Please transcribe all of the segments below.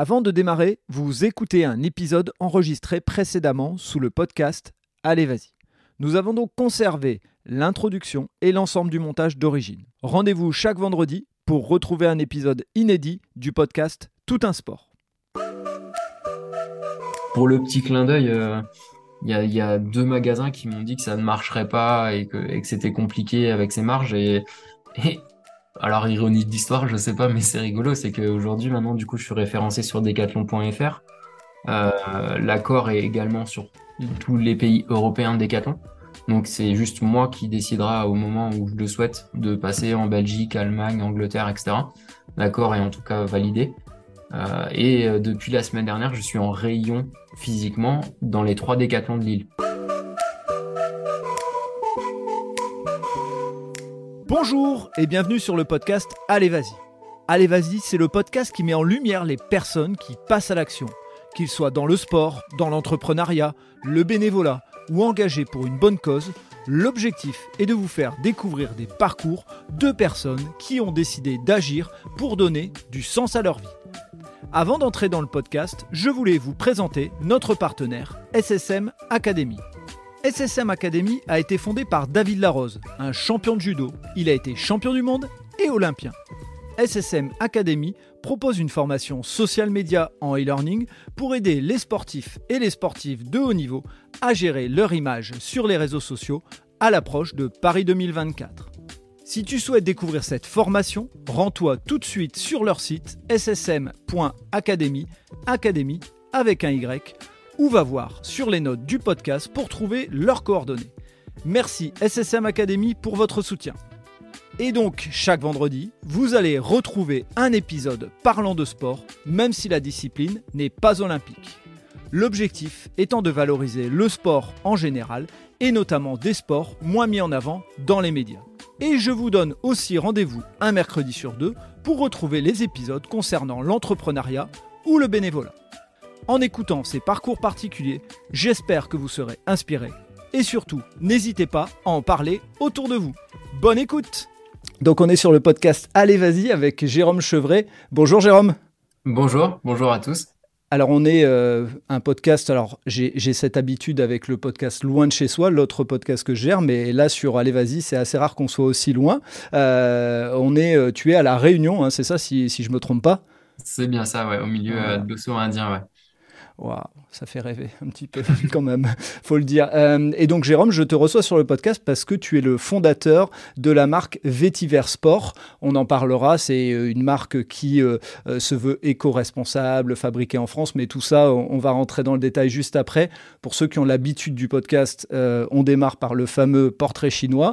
Avant de démarrer, vous écoutez un épisode enregistré précédemment sous le podcast Allez vas-y. Nous avons donc conservé l'introduction et l'ensemble du montage d'origine. Rendez-vous chaque vendredi pour retrouver un épisode inédit du podcast Tout un sport. Pour le petit clin d'œil, euh, il y, a deux magasins qui m'ont dit que ça ne marcherait pas et que, c'était compliqué avec ces marges. Et, alors, ironie d'histoire, je sais pas, mais c'est rigolo, c'est qu'aujourd'hui, maintenant, du coup, je suis référencé sur decathlon.fr. Euh, l'accord est également sur tous les pays européens de Decathlon. Donc c'est juste moi qui décidera au moment où je le souhaite de passer en Belgique, Allemagne, Angleterre, etc. L'accord est en tout cas validé. Euh, et euh, depuis la semaine dernière, je suis en rayon physiquement dans les trois décathlons de Lille. Bonjour et bienvenue sur le podcast Allez Vas-y. Allez Vas-y, c'est le podcast qui met en lumière les personnes qui passent à l'action, qu'ils soient dans le sport, dans l'entrepreneuriat, le bénévolat ou engagés pour une bonne cause. L'objectif est de vous faire découvrir des parcours de personnes qui ont décidé d'agir pour donner du sens à leur vie. Avant d'entrer dans le podcast, je voulais vous présenter notre partenaire, SSM Academy. SSM Academy a été fondé par David Larose, un champion de judo. Il a été champion du monde et olympien. SSM Academy propose une formation social media en e-learning pour aider les sportifs et les sportifs de haut niveau à gérer leur image sur les réseaux sociaux à l'approche de Paris 2024. Si tu souhaites découvrir cette formation, rends-toi tout de suite sur leur site ssm.academy, academy avec un Y, ou va voir sur les notes du podcast pour trouver leurs coordonnées. Merci SSM Academy pour votre soutien. Et donc, chaque vendredi, vous allez retrouver un épisode parlant de sport, même si la discipline n'est pas olympique. L'objectif étant de valoriser le sport en général, et notamment des sports moins mis en avant dans les médias. Et je vous donne aussi rendez-vous un mercredi sur deux pour retrouver les épisodes concernant l'entrepreneuriat ou le bénévolat. En écoutant ces parcours particuliers, j'espère que vous serez inspiré. Et surtout, n'hésitez pas à en parler autour de vous. Bonne écoute Donc on est sur le podcast Allez vas-y avec Jérôme Chevret. Bonjour Jérôme. Bonjour, bonjour à tous. Alors, on est euh, un podcast. Alors, j'ai cette habitude avec le podcast Loin de chez soi, l'autre podcast que je gère, mais là, sur Allez, vas-y, c'est assez rare qu'on soit aussi loin. Euh, on est, euh, tu es à La Réunion, hein, c'est ça, si, si je me trompe pas? C'est bien ça, ouais, au milieu de l'océan Indien, ouais. Waouh, ça fait rêver un petit peu quand même, faut le dire. Euh, et donc Jérôme, je te reçois sur le podcast parce que tu es le fondateur de la marque Vetiver Sport. On en parlera, c'est euh, une marque qui euh, se veut éco-responsable, fabriquée en France, mais tout ça, on va rentrer dans le détail juste après. Pour ceux qui ont l'habitude du podcast, on démarre par le fameux portrait chinois.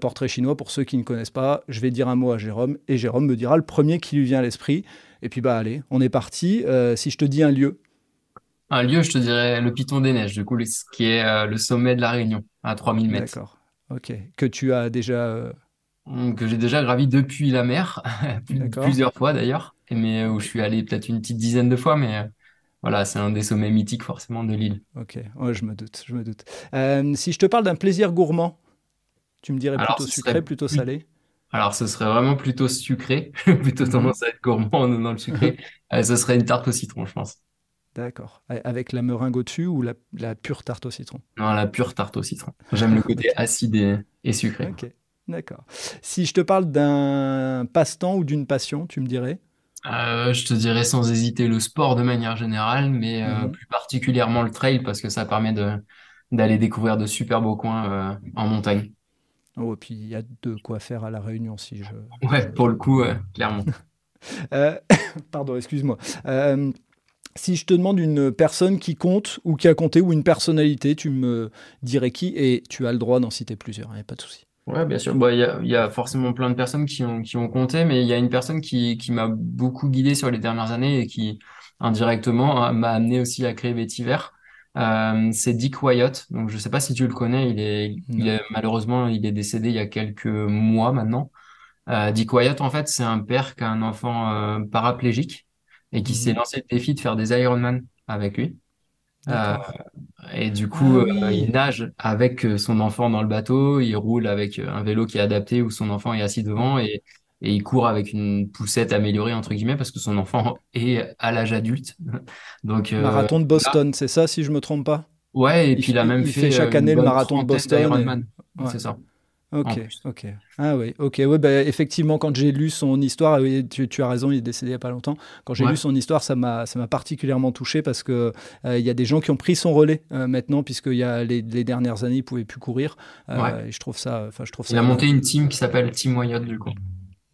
portrait chinois, pour ceux qui ne connaissent pas, je vais dire un mot à Jérôme et Jérôme me dira le premier qui lui vient à l'esprit. Et puis bah allez, on est parti. si je te dis un lieu, un lieu, je te dirais le Piton des Neiges, du coup, qui est euh, le sommet de la Réunion, à 3000 mètres. D'accord. Ok. Que tu as déjà. Euh, que j'ai déjà gravi depuis la mer, plusieurs fois d'ailleurs, mais où je suis allé peut-être une petite dizaine de fois, mais euh, voilà, c'est un des sommets mythiques forcément de l'île. Ok, ouais, je me doute, je me doute. si je te parle d'un plaisir gourmand, tu me dirais plutôt sucré, plutôt salé? Alors, ce serait vraiment plutôt sucré, plutôt mhm. tendance à être gourmand dans le sucré. ce serait une tarte au citron, je pense. D'accord. Avec la meringue au-dessus ou la, pure tarte au citron? Non, la pure tarte au citron. J'aime le côté acide et, sucré. Ok, d'accord. Si je te parle d'un passe-temps ou d'une passion, tu me dirais? Euh, je te dirais sans hésiter le sport de manière générale, mais euh, mhm. plus particulièrement le trail parce que ça permet d'aller découvrir de super beaux coins euh, en montagne. Oh, et puis il y a de quoi faire à La Réunion si je. Ouais, pour le coup, clairement. pardon, excuse-moi. Si je te demande une personne qui compte ou qui a compté ou une personnalité, tu me dirais qui et tu as le droit d'en citer plusieurs, il hein, n'y a pas de souci. Ouais, bien sûr. Bah, il y a, forcément plein de personnes qui ont, qui ont compté, mais il y a une personne qui, m'a beaucoup guidé sur les dernières années et qui, indirectement, m'a amené aussi à créer Vetiver. Euh, c'est Dick Wyatt. Donc, je ne sais pas si tu le connais. Il est, malheureusement, il est décédé il y a quelques mois maintenant. Euh, Dick Wyatt, en fait, c'est un père qui a un enfant euh, paraplégique et qui s'est mhm. lancé le défi de faire des Ironman avec lui. Euh, et du coup, ah euh, il nage avec euh, son enfant dans le bateau, il roule avec un vélo qui est adapté où son enfant est assis devant et, et il court avec une poussette améliorée entre guillemets parce que son enfant est à l'âge adulte. Donc marathon de Boston, c'est ça si je me trompe pas? Ouais, et puis il a même fait, chaque année le marathon de Boston. C'est ça. Ok, ok. Ah oui, ok. Ouais, bah, effectivement, quand j'ai lu son histoire, tu, tu, as raison, il est décédé il n'y a pas longtemps. Quand j'ai lu son histoire, ça m'a particulièrement touché parce que euh, il y a des gens qui ont pris son relais euh, maintenant, puisque y a les, les, dernières années, il ne pouvait plus courir. Euh, et je trouve ça, je trouve il a monté une team qui s'appelle Team Wyatt, du coup.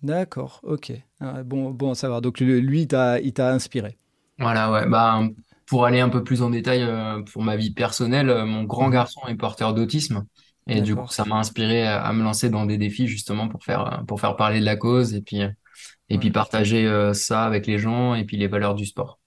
D'accord, ok. Ah, bon, bon à savoir. Donc lui, il t'a inspiré. Voilà, ouais. Bah, pour aller un peu plus en détail pour ma vie personnelle, mon grand mhm. garçon est porteur d'autisme. Et du coup, ça m'a inspiré à, me lancer dans des défis justement pour faire, pour faire parler de la cause et puis, et puis partager euh, ça avec les gens et puis les valeurs du sport.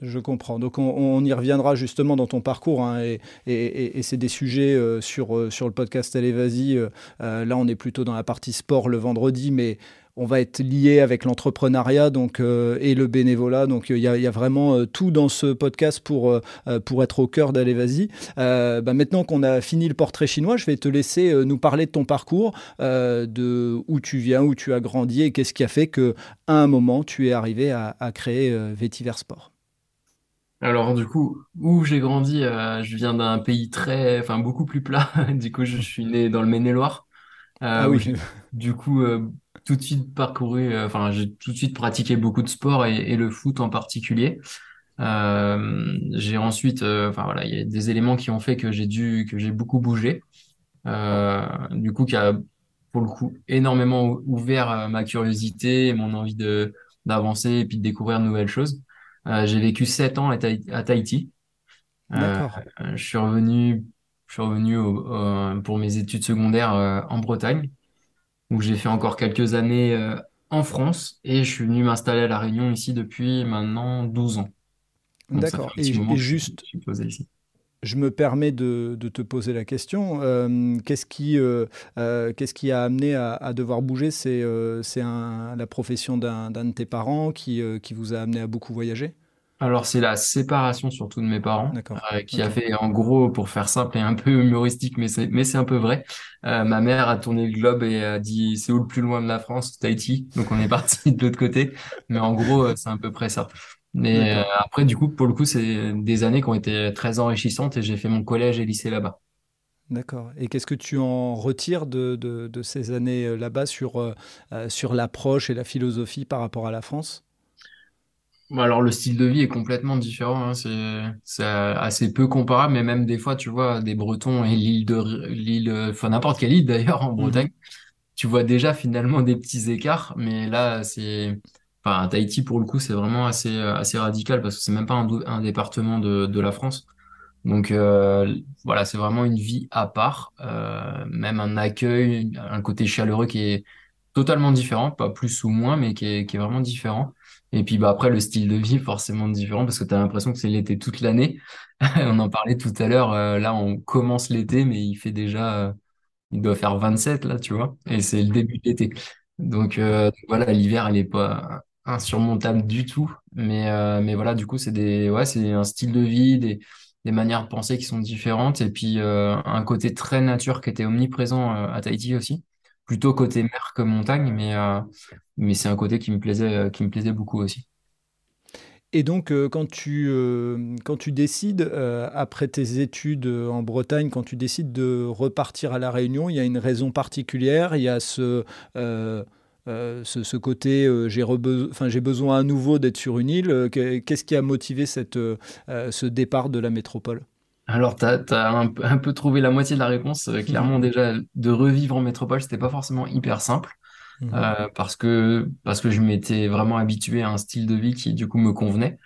Je comprends. Donc on, y reviendra justement dans ton parcours hein, et, et, et c'est des sujets euh, sur, euh, sur le podcast Allez Vas-y. là, on est plutôt dans la partie sport le vendredi, mais on va être lié avec l'entrepreneuriat donc euh, et le bénévolat. Donc il y, a vraiment euh, tout dans ce podcast pour, euh, pour être au cœur d'Allez Vas-y. Bah, maintenant qu'on a fini le portrait chinois, je vais te laisser nous parler de ton parcours, de où tu viens, où tu as grandi et qu'est-ce qui a fait que à un moment tu es arrivé à, créer Vétiver Sport. Alors du coup, où j'ai grandi, je viens d'un pays très, enfin beaucoup plus plat. du coup, je suis né dans le Maine-et-Loire. ah oui. Du coup, tout de suite parcouru, euh, enfin, j'ai tout de suite pratiqué beaucoup de sport et, le foot en particulier. Euh, j'ai ensuite, euh, enfin voilà, il y a des éléments qui ont fait que j'ai dû, que j'ai beaucoup bougé. du coup, qui a pour le coup énormément ouvert ma curiosité et mon envie de d'avancer et puis de découvrir de nouvelles choses. j'ai vécu sept ans à, Tahiti. je suis revenu, je suis revenu pour mes études secondaires en Bretagne où j'ai fait encore quelques années euh, en France et je suis venu m'installer à La Réunion ici depuis maintenant 12 ans. D'accord. Et, juste, je, me permets de, te poser la question. Euh, qu'est-ce qui, euh, qu'est-ce qui a amené à, devoir bouger? C'est c'est la profession d'un de tes parents qui, qui vous a amené à beaucoup voyager? Alors, c'est la séparation surtout de mes parents, euh, qui a fait, en gros, pour faire simple et un peu humoristique, mais c'est, mais c'est un peu vrai. Euh, ma mère a tourné le globe et a dit, c'est où le plus loin de la France? Tahiti. Donc, on est parti de l'autre côté. Mais en gros, euh, c'est à peu près ça. Mais après, du coup, pour le coup, c'est des années qui ont été très enrichissantes et j'ai fait mon collège et lycée là-bas. D'accord. Et qu'est-ce que tu en retires de, de, de ces années là-bas sur, sur l'approche et la philosophie par rapport à la France? Alors le style de vie est complètement différent, hein. c'est assez peu comparable, mais même des fois, tu vois, des Bretons et l'île de l'île, enfin n'importe quelle île d'ailleurs en mmh Bretagne, tu vois déjà finalement des petits écarts, mais là c'est, enfin Tahiti pour le coup c'est vraiment assez assez radical parce que c'est même pas un, département de, la France, donc euh, voilà c'est vraiment une vie à part, euh, même un accueil, un côté chaleureux qui est totalement différent, pas plus ou moins, mais qui est, qui est vraiment différent. Et puis bah, après, le style de vie, forcément différent, parce que tu as l'impression que c'est l'été toute l'année. on en parlait tout à l'heure, euh, là, on commence l'été, mais il fait déjà, euh, il doit faire 27, là, tu vois, et c'est le début de l'été. Donc euh, voilà, l'hiver, elle est pas insurmontable du tout. Mais, mais voilà, du coup, c'est des, ouais, c'est un style de vie, des, des manières de penser qui sont différentes, et puis un côté très nature qui était omniprésent à Tahiti aussi plutôt côté mer que montagne, mais, euh, mais c'est un côté qui me plaisait, euh, qui me plaisait beaucoup aussi. Et donc, euh, quand, tu, quand tu décides, après tes études en Bretagne, quand tu décides de repartir à La Réunion, il y a une raison particulière, il y a ce, ce, ce, côté j'ai j'ai besoin à nouveau d'être sur une île. Qu'est-ce qui a motivé cette, ce départ de la métropole? Alors, tu as, un, peu trouvé la moitié de la réponse. Euh, clairement, mhm. déjà, de revivre en métropole, c'était pas forcément hyper simple. Mhm. Euh, parce que, parce que je m'étais vraiment habitué à un style de vie qui, du coup, me convenait.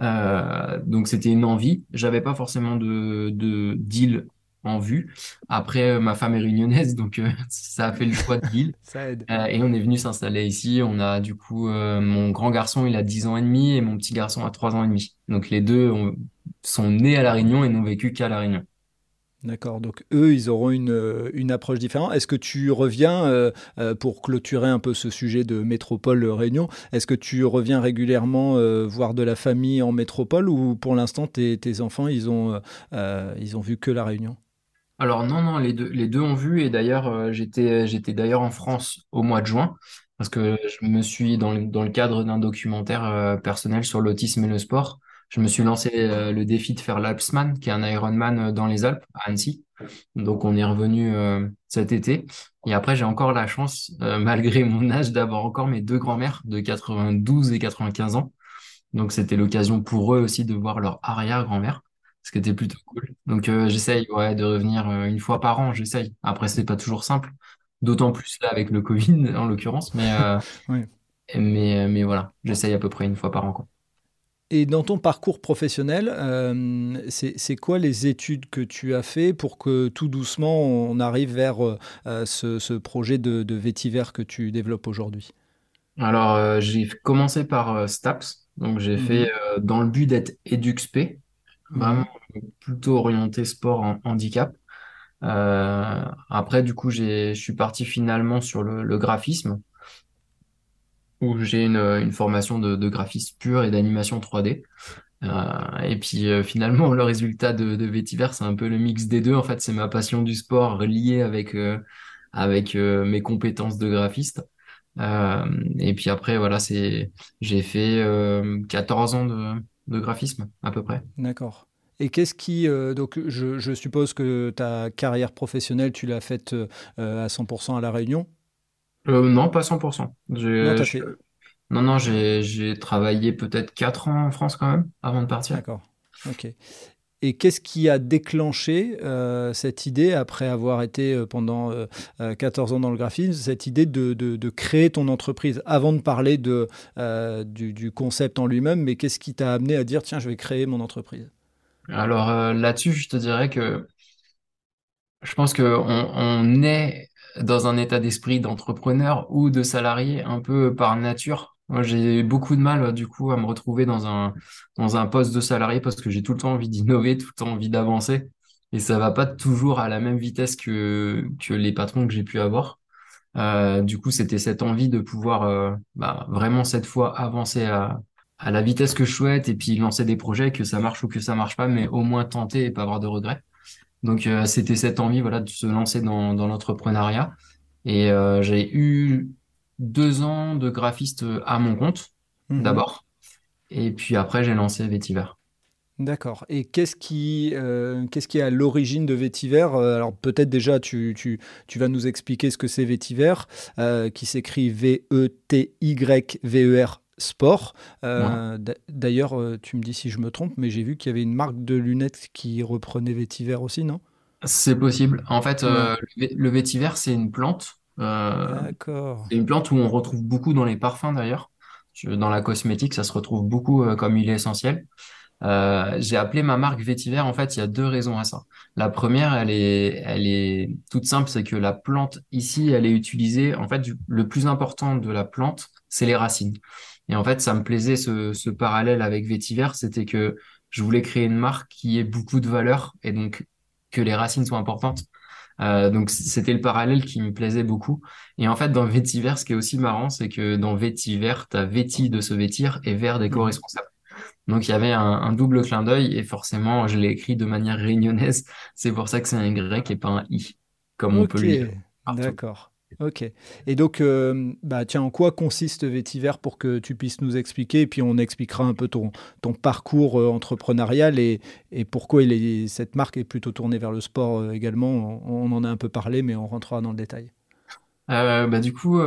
Euh, donc, c'était une envie. J'avais pas forcément de, de deal en vue. Après, ma femme est réunionnaise, donc ça a fait le choix de l'île. ça aide. et on est venu s'installer ici. On a du coup, mon grand garçon, il a 10 ans et demi et mon petit garçon a 3 ans et demi. Donc les deux ont, sont nés à La Réunion et n'ont vécu qu'à La Réunion. D'accord, donc eux, ils auront une, euh, une approche différente. Est-ce que tu reviens, euh, euh, pour clôturer un peu ce sujet de métropole Réunion, est-ce que tu reviens régulièrement voir de la famille en métropole ou pour l'instant, tes, enfants, ils ont, ils ont vu que La Réunion? Alors non, non, les deux, les deux ont vu et d'ailleurs j'étais j'étais d'ailleurs en France au mois de juin parce que je me suis, dans le, dans le cadre d'un documentaire personnel sur l'autisme et le sport, je me suis lancé euh, le défi de faire l'Alpsman, qui est un Ironman euh, dans les Alpes, à Annecy. Donc on est revenu euh, cet été. Et après, j'ai encore la chance, euh, malgré mon âge, d'avoir encore mes deux grands-mères de 92 et 95 ans. Donc c'était l'occasion pour eux aussi de voir leur arrière-grand-mère, ce qui était plutôt cool. Donc j'essaye ouais, de revenir une fois par an, j'essaye. Après, c'est pas toujours simple, d'autant plus là avec le Covid en l'occurrence, mais, euh, Oui. mais, mais voilà, j'essaye à peu près une fois par an, quoi. Et dans ton parcours professionnel, euh, c'est quoi les études que tu as fait pour que tout doucement on arrive vers euh, ce, ce projet de, de vétiver que tu développes aujourd'hui? Alors, euh, j'ai commencé par STAPS, donc j'ai Mhm, fait dans le but d'être EduxP, vraiment mhm, plutôt orienté sport en handicap. Après, du coup, je suis parti finalement sur le, le graphisme, où j'ai une, une formation de, de graphisme pur et d'animation 3D. Euh, et puis euh, finalement, le résultat de, de c'est un peu le mix des deux. En fait, c'est ma passion du sport liée avec, euh, euh, mes compétences de graphiste. Euh, et puis après, voilà, c'est, j'ai fait euh, 14 ans de, graphisme à peu près. d'accord. Et qu'est-ce qui... euh, donc je, suppose que ta carrière professionnelle, tu l'as faite euh, euh, à 100% à La Réunion? Euh, non, pas 100%. Non, fait... non, non, j'ai, j'ai travaillé peut-être 4 ans en France quand même avant de partir. D'accord. Ok. Et qu'est-ce qui a déclenché euh, cette idée, après avoir été euh, pendant euh, euh, 14 ans dans le graphisme, cette idée de, de- de créer ton entreprise? Avant de parler de, euh, du, du concept en lui-même, mais qu'est-ce qui t'a amené à dire, tiens, je vais créer mon entreprise? Alors euh, là-dessus, je te dirais que Je pense qu'on on est dans un état d'esprit d'entrepreneur ou de salarié un peu par nature. Moi, j'ai beaucoup de mal, du coup, à me retrouver dans un, dans un poste de salarié parce que j'ai tout le temps envie d'innover, tout le temps envie d'avancer. Et ça va pas toujours à la même vitesse que, que les patrons que j'ai pu avoir. Euh, du coup, c'était cette envie de pouvoir euh, bah, vraiment cette fois avancer à, à la vitesse que je souhaite et puis lancer des projets, que ça marche ou que ça marche pas, mais au moins tenter et pas avoir de regrets. Donc, euh, c'était cette envie, voilà, de se lancer dans, dans l'entrepreneuriat. Et euh, j'ai eu deux ans de graphiste à mon compte, Mhm. d'abord. Et puis après, j'ai lancé Vetiver. D'accord. Et qu'est-ce qui, euh, qu'est-ce qui est à l'origine de Vétiver? Euh, Alors peut-être déjà tu, tu, tu vas nous expliquer ce que c'est Vétiver, euh, qui s'écrit V-E-T-Y-V-E-R Sport. Euh, d'a- d'ailleurs, euh, tu me dis si je me trompe, mais j'ai vu qu'il y avait une marque de lunettes qui reprenait Vétiver aussi, non? C'est possible. En fait, Ouais. euh, le vé- le vétiver, c'est une plante. Euh, D'accord. c'est une plante où on retrouve beaucoup dans les parfums d'ailleurs. Dans la cosmétique, ça se retrouve beaucoup comme huile essentielle. J'ai appelé ma marque Vétiver. En fait, il y a deux raisons à ça. La première, elle est, elle est toute simple, c'est que la plante ici, elle est utilisée. En fait, du- le plus important de la plante, c'est les racines. Et en fait, ça me plaisait ce, ce parallèle avec Vétiver, c'était que je voulais créer une marque qui ait beaucoup de valeur et donc que les racines soient importantes. Euh, donc c'était le parallèle qui me plaisait beaucoup. Et en fait, dans Vétiver, ce qui est aussi marrant, c'est que dans Vétiver, t'as vêti de se vêtir et vert d'éco-responsable. Donc il y avait un, un double clin d'œil et forcément je l'ai écrit de manière réunionnaise. C'est pour ça que c'est un Y et pas un I, comme on peut le partout. d'accord. Ok. Et donc, euh, bah tiens, en quoi consiste Vétiver pour que tu puisses nous expliquer, et puis on expliquera un peu ton, parcours euh, entrepreneurial et, pourquoi cette marque est plutôt tournée vers le sport euh, également. On, en a un peu parlé, mais on rentrera dans le détail. Bah, du coup,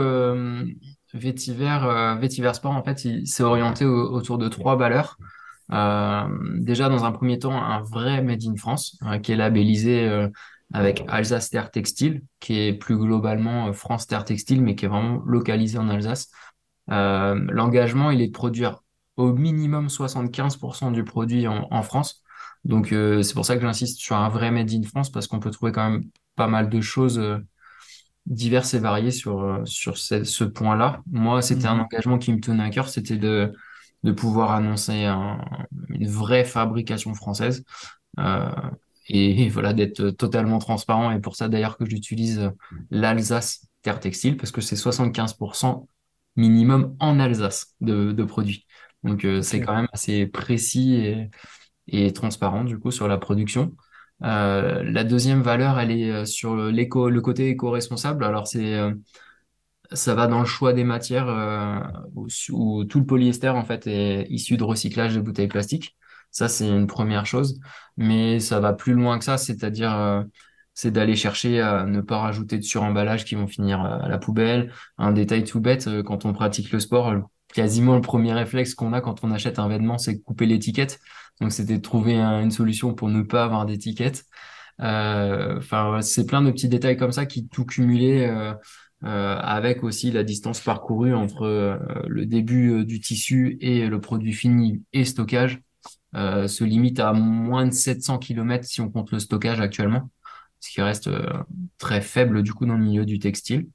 Vétiver, Sport, en fait, il s'est orienté au- autour de trois valeurs. Déjà, dans un premier temps, un vrai Made in France, qui est labellisé avec Alsace Terre Textile, qui est plus globalement euh, France Terre Textile, mais qui est vraiment localisé en Alsace. Euh, l'engagement, il est de produire au minimum 75% du produit en, en France. Donc, euh, c'est pour ça que j'insiste sur un vrai Made in France, parce qu'on peut trouver quand même pas mal de choses euh, diverses et variées sur, euh, sur ce, ce point-là. Moi, c'était un Mhm. engagement qui me tenait à cœur, c'était de, de pouvoir annoncer un- une vraie fabrication française. Euh, et, et voilà, d'être totalement transparent. Et pour ça, d'ailleurs, que j'utilise l'Alsace Terre Textile, parce que c'est 75% minimum en Alsace de, de produits. Donc, euh, c'est quand même assez précis et, et transparent, du coup, sur la production. Euh, la deuxième valeur, elle est euh, sur l'éco, le côté éco-responsable. Alors, c'est euh, ça va dans le choix des matières euh, où, où tout le polyester en fait est issu de recyclage de bouteilles plastiques. Ça, c'est une première chose. Mais ça va plus loin que ça, c'est-à-dire euh, c'est d'aller chercher à ne pas rajouter de suremballage qui vont finir euh, à la poubelle. Un détail tout bête, euh, quand on pratique le sport, quasiment le premier réflexe qu'on a quand on achète un vêtement, c'est couper l'étiquette. Donc c'était de trouver une solution pour ne pas avoir d'étiquette. Enfin, c'est plein de petits détails comme ça qui tout cumulé euh, avec aussi la distance parcourue entre euh, le début euh, du tissu et le produit fini et stockage, se limite à moins de 700 km si on compte le stockage actuellement, ce qui reste très faible du coup dans le milieu du textile.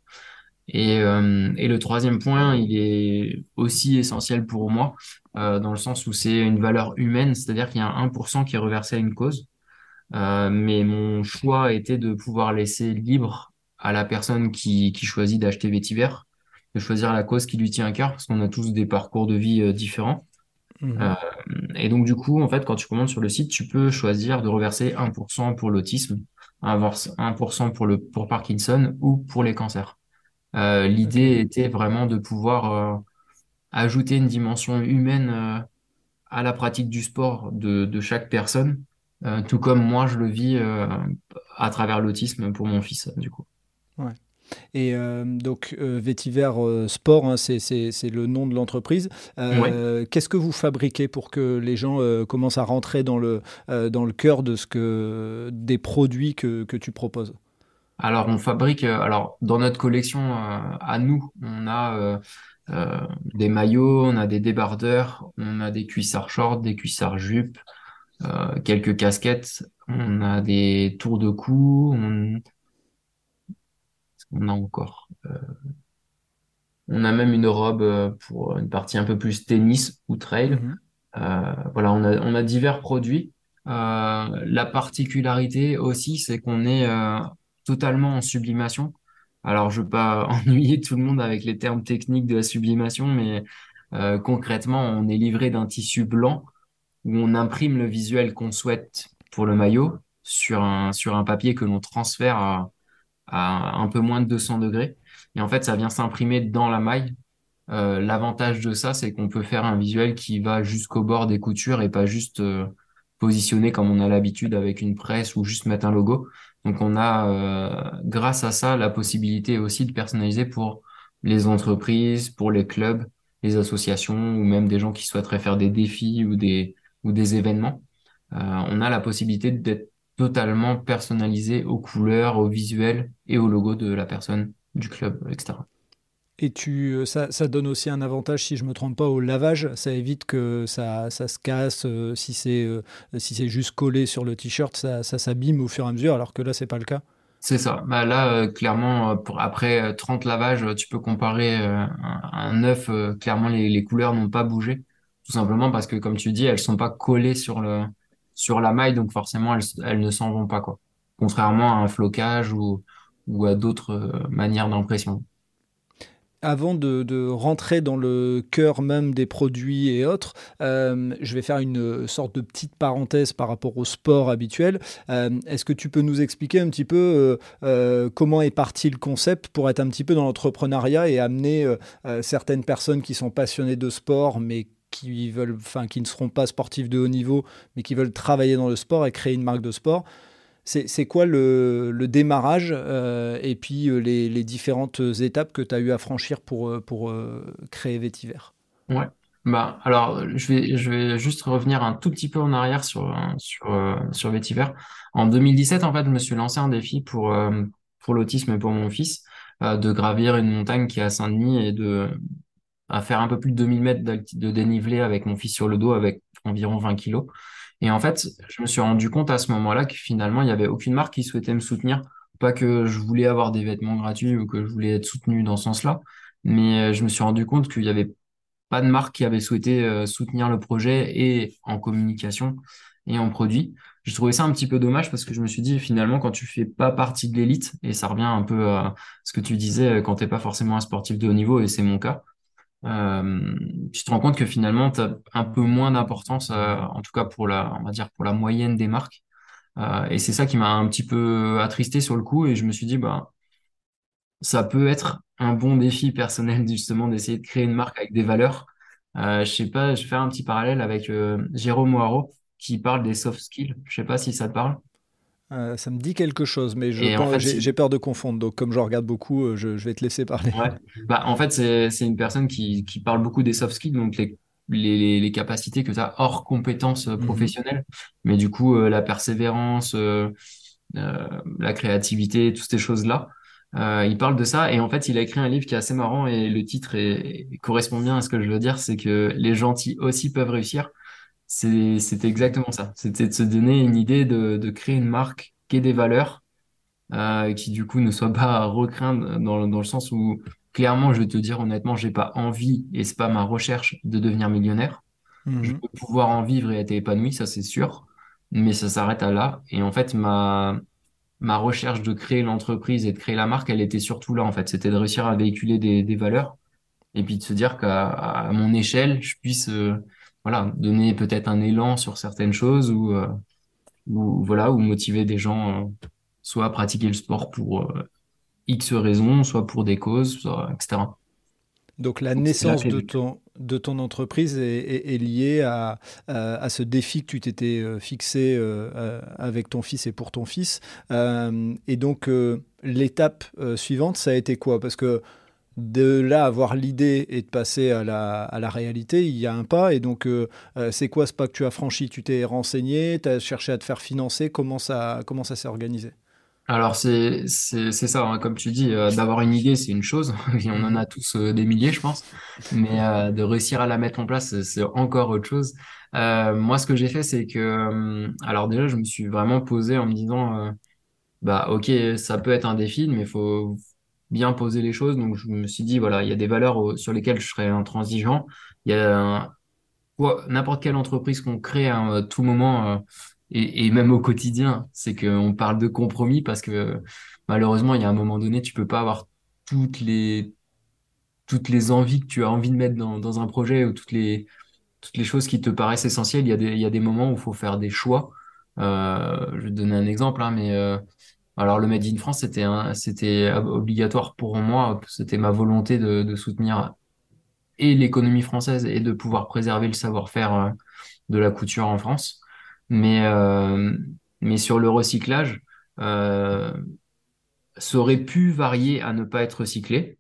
Et, et, le troisième point, il est aussi essentiel pour moi, euh, dans le sens où c'est une valeur humaine, c'est-à-dire qu'il y a un 1% qui est reversé à une cause. Euh, mais mon choix était de pouvoir laisser libre à la personne qui, choisit d'acheter Vétiver, de choisir la cause qui lui tient à cœur, parce qu'on a tous des parcours de vie euh, différents. Mmh. Euh, et donc, du coup, en fait, quand tu commandes sur le site, tu peux choisir de reverser 1% pour l'autisme, 1% pour le pour Parkinson ou pour les cancers. Euh, L'idée était vraiment de pouvoir euh, ajouter une dimension humaine à la pratique du sport de, de chaque personne, tout comme moi je le vis à travers l'autisme pour mon fils, du coup. Ouais. Et euh, donc, euh, Vétiver euh, Sport, hein, c'est le nom de l'entreprise. Qu'est-ce que vous fabriquez pour que les gens commencent à rentrer dans le, dans le cœur de ce que, des produits que, que tu proposes? Alors, on fabrique, alors, dans notre collection à nous, on a des maillots, on a des débardeurs, on a des cuissards shorts, des cuissards jupes, quelques casquettes, on a des tours de cou, on on a encore. Euh, on a même une robe euh, pour une partie un peu plus tennis ou trail. Mhm. Euh, voilà, on a, on a divers produits. la particularité aussi, c'est qu'on est totalement en sublimation. Alors, je veux pas ennuyer tout le monde avec les termes techniques de la sublimation, mais concrètement, on est livré d'un tissu blanc où on imprime le visuel qu'on souhaite pour le maillot sur un, sur un papier que l'on transfère à, à un peu moins de 200 degrés. Et en fait, ça vient s'imprimer dans la maille. Euh, l'avantage de ça, c'est qu'on peut faire un visuel qui va jusqu'au bord des coutures et pas juste euh, positionner comme on a l'habitude avec une presse ou juste mettre un logo. Donc on a, euh, grâce à ça, la possibilité aussi de personnaliser pour les entreprises, pour les clubs, les associations ou même des gens qui souhaiteraient faire des défis ou des, ou des événements. on a la possibilité d'être totalement personnalisé aux couleurs, au visuel et au logo de la personne, du club, etc. Et tu, euh, ça, ça, donne aussi un avantage, si je ne me trompe pas, au lavage. Ça évite que ça, ça se casse. Euh, si c'est euh, si c'est juste collé sur le t-shirt, ça, ça s'abîme au fur et à mesure, alors que là, c'est pas le cas. C'est ça. Bah là, clairement, pour, après 30 lavages, tu peux comparer un, neuf. clairement, les, les couleurs n'ont pas bougé. Tout simplement parce que, comme tu dis, elles sont pas collées sur le, sur la maille, donc forcément, elles, ne s'en vont pas, quoi. Contrairement à un flocage ou, à d'autres euh, manières d'impression. Avant de, rentrer dans le cœur même des produits et autres, euh, je vais faire une sorte de petite parenthèse par rapport au sport habituel. Euh, est-ce que tu peux nous expliquer un petit peu comment est parti le concept pour être un petit peu dans l'entrepreneuriat et amener certaines personnes qui sont passionnées de sport mais qui veulent, enfin, qui ne seront pas sportifs de haut niveau, mais qui veulent travailler dans le sport et créer une marque de sport. C'est quoi le, démarrage euh, et puis euh, les, différentes étapes que tu as eu à franchir pour, euh, pour créer Vétiver? Ouais. Bah, alors, je vais, je vais juste revenir un tout petit peu en arrière sur, sur, sur Vétiver. En 2017, en fait, je me suis lancé un défi pour, pour l'autisme pour mon fils, de gravir une montagne qui est à Saint-Denis et de, à faire un peu plus de 2000 mètres de dénivelé avec mon fils sur le dos avec environ 20 kilos. Et en fait, je me suis rendu compte à ce moment-là que finalement, il n'y avait aucune marque qui souhaitait me soutenir. Pas que je voulais avoir des vêtements gratuits ou que je voulais être soutenu dans ce sens-là, mais euh, je me suis rendu compte qu'il n'y avait pas de marque qui avait souhaité euh, soutenir le projet et en communication et en produit. Je trouvais ça un petit peu dommage parce que je me suis dit finalement quand tu fais pas partie de l'élite et ça revient un peu à ce que tu disais quand tu n'es pas forcément un sportif de haut niveau et c'est mon cas, euh, tu te rends compte que finalement, tu as un peu moins d'importance, euh, en tout cas pour la, on va dire pour la moyenne des marques. Euh, et c'est ça qui m'a un petit peu attristé sur le coup. Et je me suis dit, bah, ça peut être un bon défi personnel justement d'essayer de créer une marque avec des valeurs. Je sais pas, je vais faire un petit parallèle avec Jérôme Moirot qui parle des soft skills. Je sais pas si ça te parle. Euh, ça me dit quelque chose, mais Et en fait, j'ai peur de confondre. Donc, comme je regarde beaucoup, euh, je, je vais te laisser parler. ouais, bah, en fait, c'est, une personne qui, qui parle beaucoup des soft skills, donc les, les, les capacités que tu as hors compétences euh, Mhm. professionnelles. Mais du coup, euh, la persévérance, euh, la créativité, toutes ces choses-là. Il parle de ça et en fait, il a écrit un livre qui est assez marrant et le titre est, correspond bien à ce que je veux dire, c'est que les gentils aussi peuvent réussir. C'est, c'était exactement ça. C'était de se donner une idée de, de créer une marque qui ait des valeurs, euh, qui du coup ne soit pas recrainte dans, dans le sens où clairement, je vais te dire honnêtement, j'ai pas envie et c'est pas ma recherche de devenir millionnaire. Je Mhm. veux pouvoir en vivre et être épanoui, ça c'est sûr, mais ça s'arrête à là. Et en fait, ma, ma recherche de créer l'entreprise et de créer la marque, elle était surtout là en fait. C'était de réussir à véhiculer des, des valeurs et puis de se dire qu'à à mon échelle, je puisse euh, voilà, donner peut-être un élan sur certaines choses ou, euh, ou voilà, ou motiver des gens euh, soit à pratiquer le sport pour euh, X raisons, soit pour des causes, soit, etc. Donc, la Donc naissance de ton, de ton entreprise est, est- est liée à, à, à ce défi que tu t'étais fixé avec ton fils et pour ton fils. Et donc, l'étape suivante, ça a été quoi? Parce que de là, avoir l'idée et de passer à la, à la réalité, il y a un pas. Et donc, euh, euh, c'est quoi ce pas que tu as franchi? Tu t'es renseigné, tu as cherché à te faire financer? Comment ça, comment ça s'est organisé? Alors c'est ça, hein, comme tu dis, euh, d'avoir une idée, c'est une chose, et on en a tous des milliers, je pense, mais de réussir à la mettre en place, c'est encore autre chose. Moi, ce que j'ai fait, c'est que, alors déjà, je me suis vraiment posé en me disant, bah ok, ça peut être un défi, mais faut bien poser les choses. Donc je me suis dit, voilà, il y a des valeurs au- sur lesquelles je serai intransigeant. Il y a n'importe quelle entreprise qu'on crée à tout moment euh, et, même au quotidien, c'est qu'on parle de compromis parce que malheureusement, il y a un moment donné, tu peux pas avoir toutes les toutes les envies que tu as envie de mettre dans, un projet ou toutes les toutes les choses qui te paraissent essentielles. Il y a des il y a des moments où il faut faire des choix. Euh, je vais te donner un exemple, hein, mais euh, alors le Made in France, c'était obligatoire pour moi. C'était ma volonté de, soutenir et l'économie française et de pouvoir préserver le savoir-faire euh, de la couture en France. Mais, euh, sur le recyclage, euh, ça aurait pu varier à ne pas être recyclé.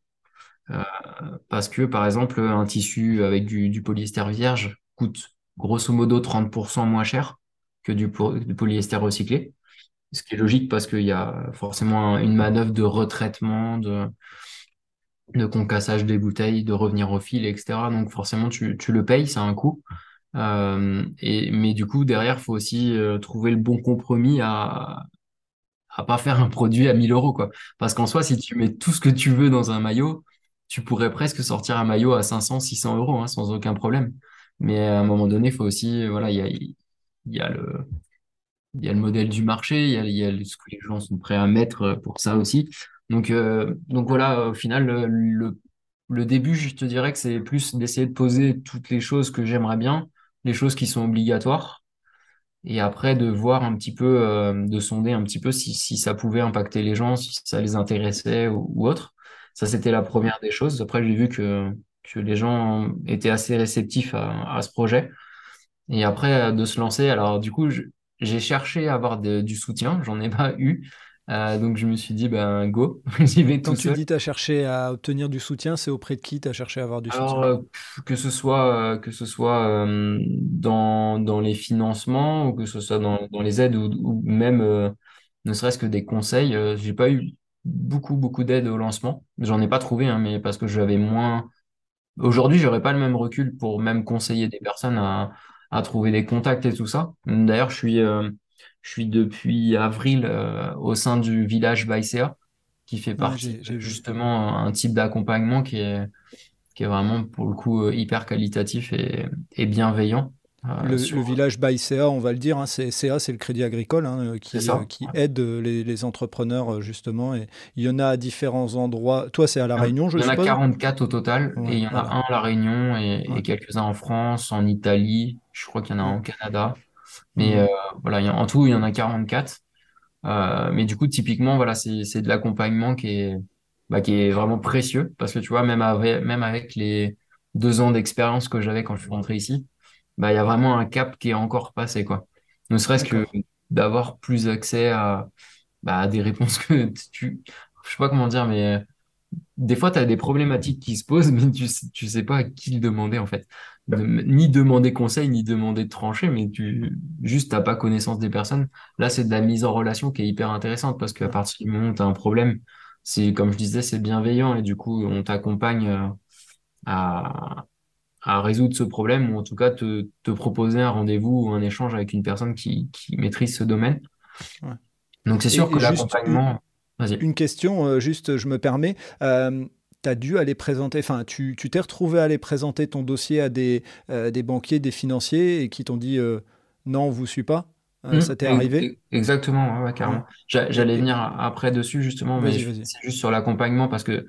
Parce que, par exemple, un tissu avec du, polyester vierge coûte grosso modo 30% moins cher que du polyester recyclé. Ce qui est logique parce qu'il y a forcément une manœuvre de retraitement, de, de concassage des bouteilles, de revenir au fil, etc. Donc forcément, tu, tu le payes, ça a un coût. Euh, et, mais du coup, derrière, faut aussi euh, trouver le bon compromis à, à pas faire un produit à 1000 euros, quoi. Parce qu'en soi, si tu mets tout ce que tu veux dans un maillot, tu pourrais presque sortir un maillot à 500, 600 euros, hein, sans aucun problème. Mais à un moment donné, il faut aussi, voilà, il il y a le, il y a le modèle du marché, il y a, ce que les gens sont prêts à mettre euh, pour ça aussi. Donc, euh, donc voilà, au final, le, le, début, je te dirais que c'est plus d'essayer de poser toutes les choses que j'aimerais bien, les choses qui sont obligatoires, et après de voir un petit peu, euh, de sonder un petit peu si, si ça pouvait impacter les gens, si ça les intéressait ou, autre. Ça, c'était la première des choses. Après, j'ai vu que, que les gens étaient assez réceptifs à, à ce projet. Et après, de se lancer, alors du coup, je- j'ai cherché à avoir de- du soutien, j'en ai pas eu. Euh, donc je me suis dit, ben go, j'y vais tout Quand tu dis tu as cherché à obtenir du soutien, c'est auprès de qui tu as cherché à avoir du Alors, soutien? euh, que ce soit, euh, que ce soit dans, dans les financements ou que ce soit dans, dans les aides ou, ou même ne serait-ce que des conseils, j'ai pas eu beaucoup, beaucoup d'aide au lancement. J'en ai pas trouvé, hein, mais parce que j'avais moins Aujourd'hui, j'aurais pas le même recul pour même conseiller des personnes à, à trouver des contacts et tout ça. D'ailleurs, je suis, euh, je suis depuis avril euh, au sein du village Baïséa, qui fait Ouais, partie justement un type d'accompagnement qui est, qui est vraiment pour le coup euh, hyper qualitatif et, et bienveillant euh, Le, village by CA, on va le dire, hein, c'est, CA, c'est le Crédit Agricole hein, euh, qui, euh, qui aide les, les entrepreneurs justement. Et il y en a à différents endroits. Toi, c'est à La en Réunion, je il y en a suppose? 44 au total et il y en a un à La Réunion et, Ouais. et quelques-uns en France, en Italie. Je crois qu'il y en a un au Canada. Mais euh, voilà, en en tout, il y en a 44. Euh, mais du coup, typiquement, voilà, c'est c'est de l'accompagnement qui est, bah, qui est vraiment précieux parce que tu vois, même avec, même avec les deux ans d'expérience que j'avais quand je suis rentré ici, bah, il y a vraiment un cap qui est encore passé, quoi. Ne serait-ce que d'avoir plus accès à, bah, à des réponses que tu, je sais pas comment dire, mais des fois, tu as des problématiques qui se posent, mais tu tu sais pas à qui le demander, en fait. De- ni demander conseil, ni demander de trancher, mais tu, juste, t'as pas connaissance des personnes. Là, c'est de la mise en relation qui est hyper intéressante parce qu'à partir du moment où tu as un problème, c'est, comme je disais, c'est bienveillant et du coup, on t'accompagne euh, à, à résoudre ce problème ou en tout cas te, te proposer un rendez-vous ou un échange avec une personne qui, qui maîtrise ce domaine. Ouais. Donc, c'est sûr Et, que l'accompagnement, vas-y. une question, euh, juste je me permets. Euh, tu as dû aller présenter, enfin tu t'es retrouvé à aller présenter ton dossier à des, euh, des banquiers, des financiers et qui t'ont dit euh, non, on vous suit pas. Euh, Mm, ça t'est ex- arrivé? ex- Exactement, ouais, ouais, carrément. J'allais venir après dessus justement, mais c'est juste sur l'accompagnement parce que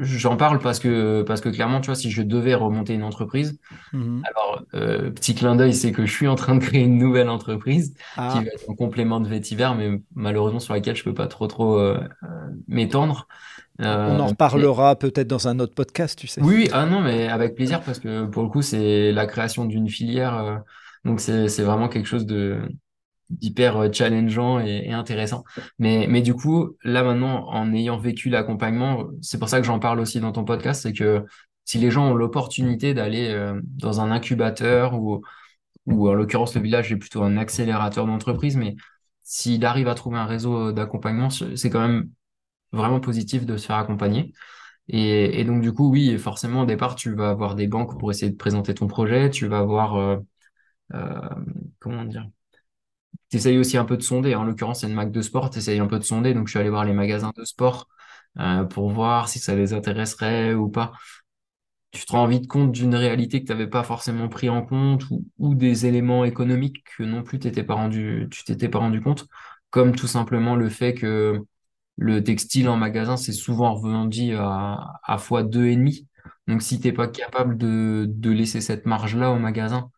j'en parle parce que parce que clairement, tu vois, si je devais remonter une entreprise, Mhm. alors euh, petit clin d'œil, c'est que je suis en train de créer une nouvelle entreprise qui Ah, va être en complément de Vétiver, mais malheureusement sur laquelle je peux pas trop trop euh, euh, m'étendre. on on en Euh, mais- reparlera peut-être dans un autre podcast, tu sais. oui, ah non, mais avec plaisir parce que pour le coup, c'est la création d'une filière, euh, donc c'est c'est vraiment quelque chose de d'hyper euh, challengeant et, intéressant. Mais, mais du coup, là maintenant, en ayant vécu l'accompagnement, c'est pour ça que j'en parle aussi dans ton podcast, c'est que si les gens ont l'opportunité d'aller euh, dans un incubateur ou, ou en l'occurrence le village est plutôt un accélérateur d'entreprise, mais s'il arrive à trouver un réseau d'accompagnement, c'est quand même vraiment positif de se faire accompagner. Et, et donc du coup, oui, forcément, au départ, tu vas avoir des banques pour essayer de présenter ton projet, tu vas avoir, euh, euh, comment dire, tu essayes aussi un peu de sonder. En l'occurrence, c'est une Mac de sport, tu essayes un peu de sonder. Donc, je suis allé voir les magasins de sport euh, pour voir si ça les intéresserait ou pas. Tu te rends vite compte d'une réalité que tu n'avais pas forcément pris en compte ou, des éléments économiques que non plus t'étais pas rendu, tu t'étais pas rendu compte, comme tout simplement le fait que le textile en magasin, c'est souvent revendu à, à fois deux et demi. Donc, si t'es pas capable de, de laisser cette marge-là au magasin,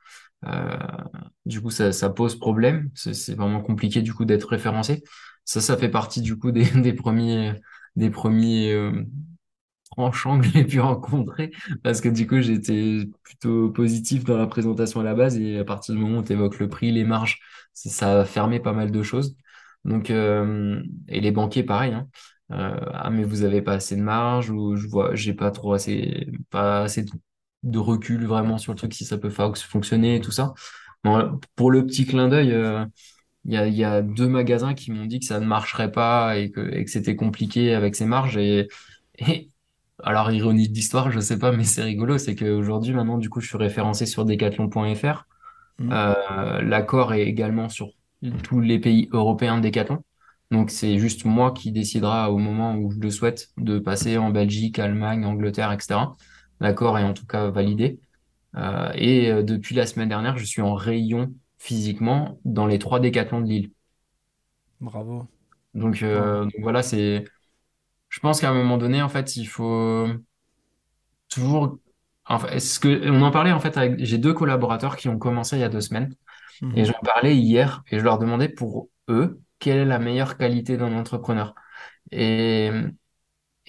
du coup, ça, ça pose problème. C'est vraiment compliqué du coup d'être référencé. Ça, ça fait partie du coup des, des premiers, des premiers euh, tranchants que j'ai pu rencontrer parce que du coup, j'étais plutôt positif dans la présentation à la base et à partir du moment où tu évoques le prix, les marges, ça a fermé pas mal de choses. Donc, euh, et les banquiers, pareil, hein. Euh, ah, mais vous avez pas assez de marge ou je vois, j'ai pas trop assez, pas assez de de recul vraiment sur le truc si ça peut fonctionner et tout ça. Bon, pour le petit clin d'œil, euh, il y a, il y a deux magasins qui m'ont dit que ça ne marcherait pas et que, et que c'était compliqué avec ces marges. Et, et alors, ironie de l'histoire, je sais pas, mais c'est rigolo, c'est qu'aujourd'hui, maintenant, du coup, je suis référencé sur decathlon.fr. Mhm. Euh, l'accord est également sur tous les pays européens de Decathlon. Donc, c'est juste moi qui décidera au moment où je le souhaite de passer en Belgique, Allemagne, Angleterre, etc. L'accord est en tout cas validé. Euh, et euh, depuis la semaine dernière, je suis en rayon physiquement dans les trois décathlons de Lille. Bravo, Donc, euh, donc voilà, c'est. Je pense qu'à un moment donné, en fait, il faut toujours. Enfin, est-ce que on en parlait en fait avec. J'ai deux collaborateurs qui ont commencé il y a deux semaines et Mhm. j'en parlais hier et je leur demandais pour eux quelle est la meilleure qualité d'un entrepreneur. Et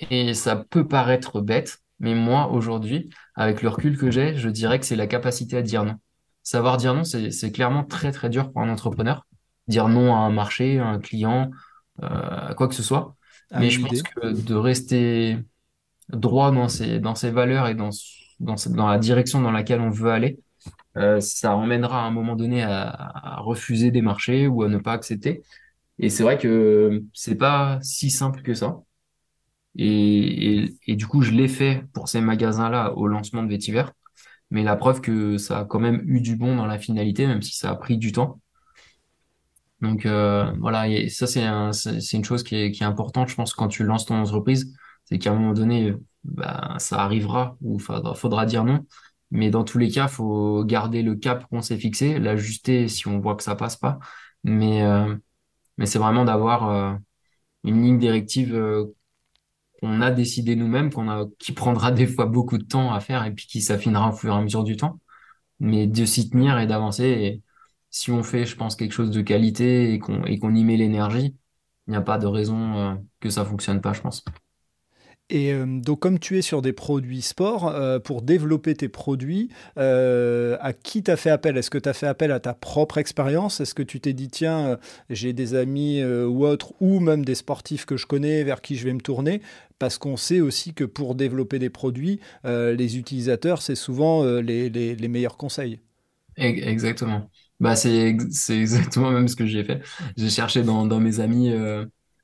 Et ça peut paraître bête, mais moi, aujourd'hui, avec le recul que j'ai, je dirais que c'est la capacité à dire non. Savoir dire non, c'est, clairement très, très dur pour un entrepreneur. Dire non à un marché, à un client, euh, à quoi que ce soit. À Mais je pense que de rester droit dans ses, dans ses valeurs et dans, dans, dans la direction dans laquelle on veut aller, euh, ça emmènera à un moment donné à, à refuser des marchés ou à ne pas accepter. Et c'est vrai que c'est pas si simple que ça. Et, du coup, je l'ai fait pour ces magasins-là au lancement de Vétiver. Mais la preuve que ça a quand même eu du bon dans la finalité, même si ça a pris du temps. Donc euh, voilà, et ça c'est un, une chose qui est, qui est importante, je pense, quand tu lances ton entreprise, c'est qu'à un moment donné, bah, ça arrivera ou faudra, dire non. Mais dans tous les cas, faut garder le cap qu'on s'est fixé, l'ajuster si on voit que ça passe pas. Mais, euh, mais c'est vraiment d'avoir euh, une ligne directive qu'on a décidé nous-mêmes, qu'on a, qui prendra des fois beaucoup de temps à faire et puis qui s'affinera au fur et à mesure du temps. Mais de s'y tenir et d'avancer. Si on fait, je pense, quelque chose de qualité et qu'on y met l'énergie, il n'y a pas de raison euh, que ça fonctionne pas, je pense. Et euh, donc, comme tu es sur des produits sport, euh, pour développer tes produits, à qui t'as fait appel? Est-ce que tu as fait appel à ta propre expérience? Est-ce que tu t'es dit, tiens, j'ai des amis ou autres, ou même des sportifs que je connais vers qui je vais me tourner parce qu'on sait aussi que pour développer des produits, les utilisateurs, c'est souvent les, les, les, meilleurs conseils. Exactement. Bah, c'est exactement même ce que j'ai fait. J'ai cherché dans, dans mes amis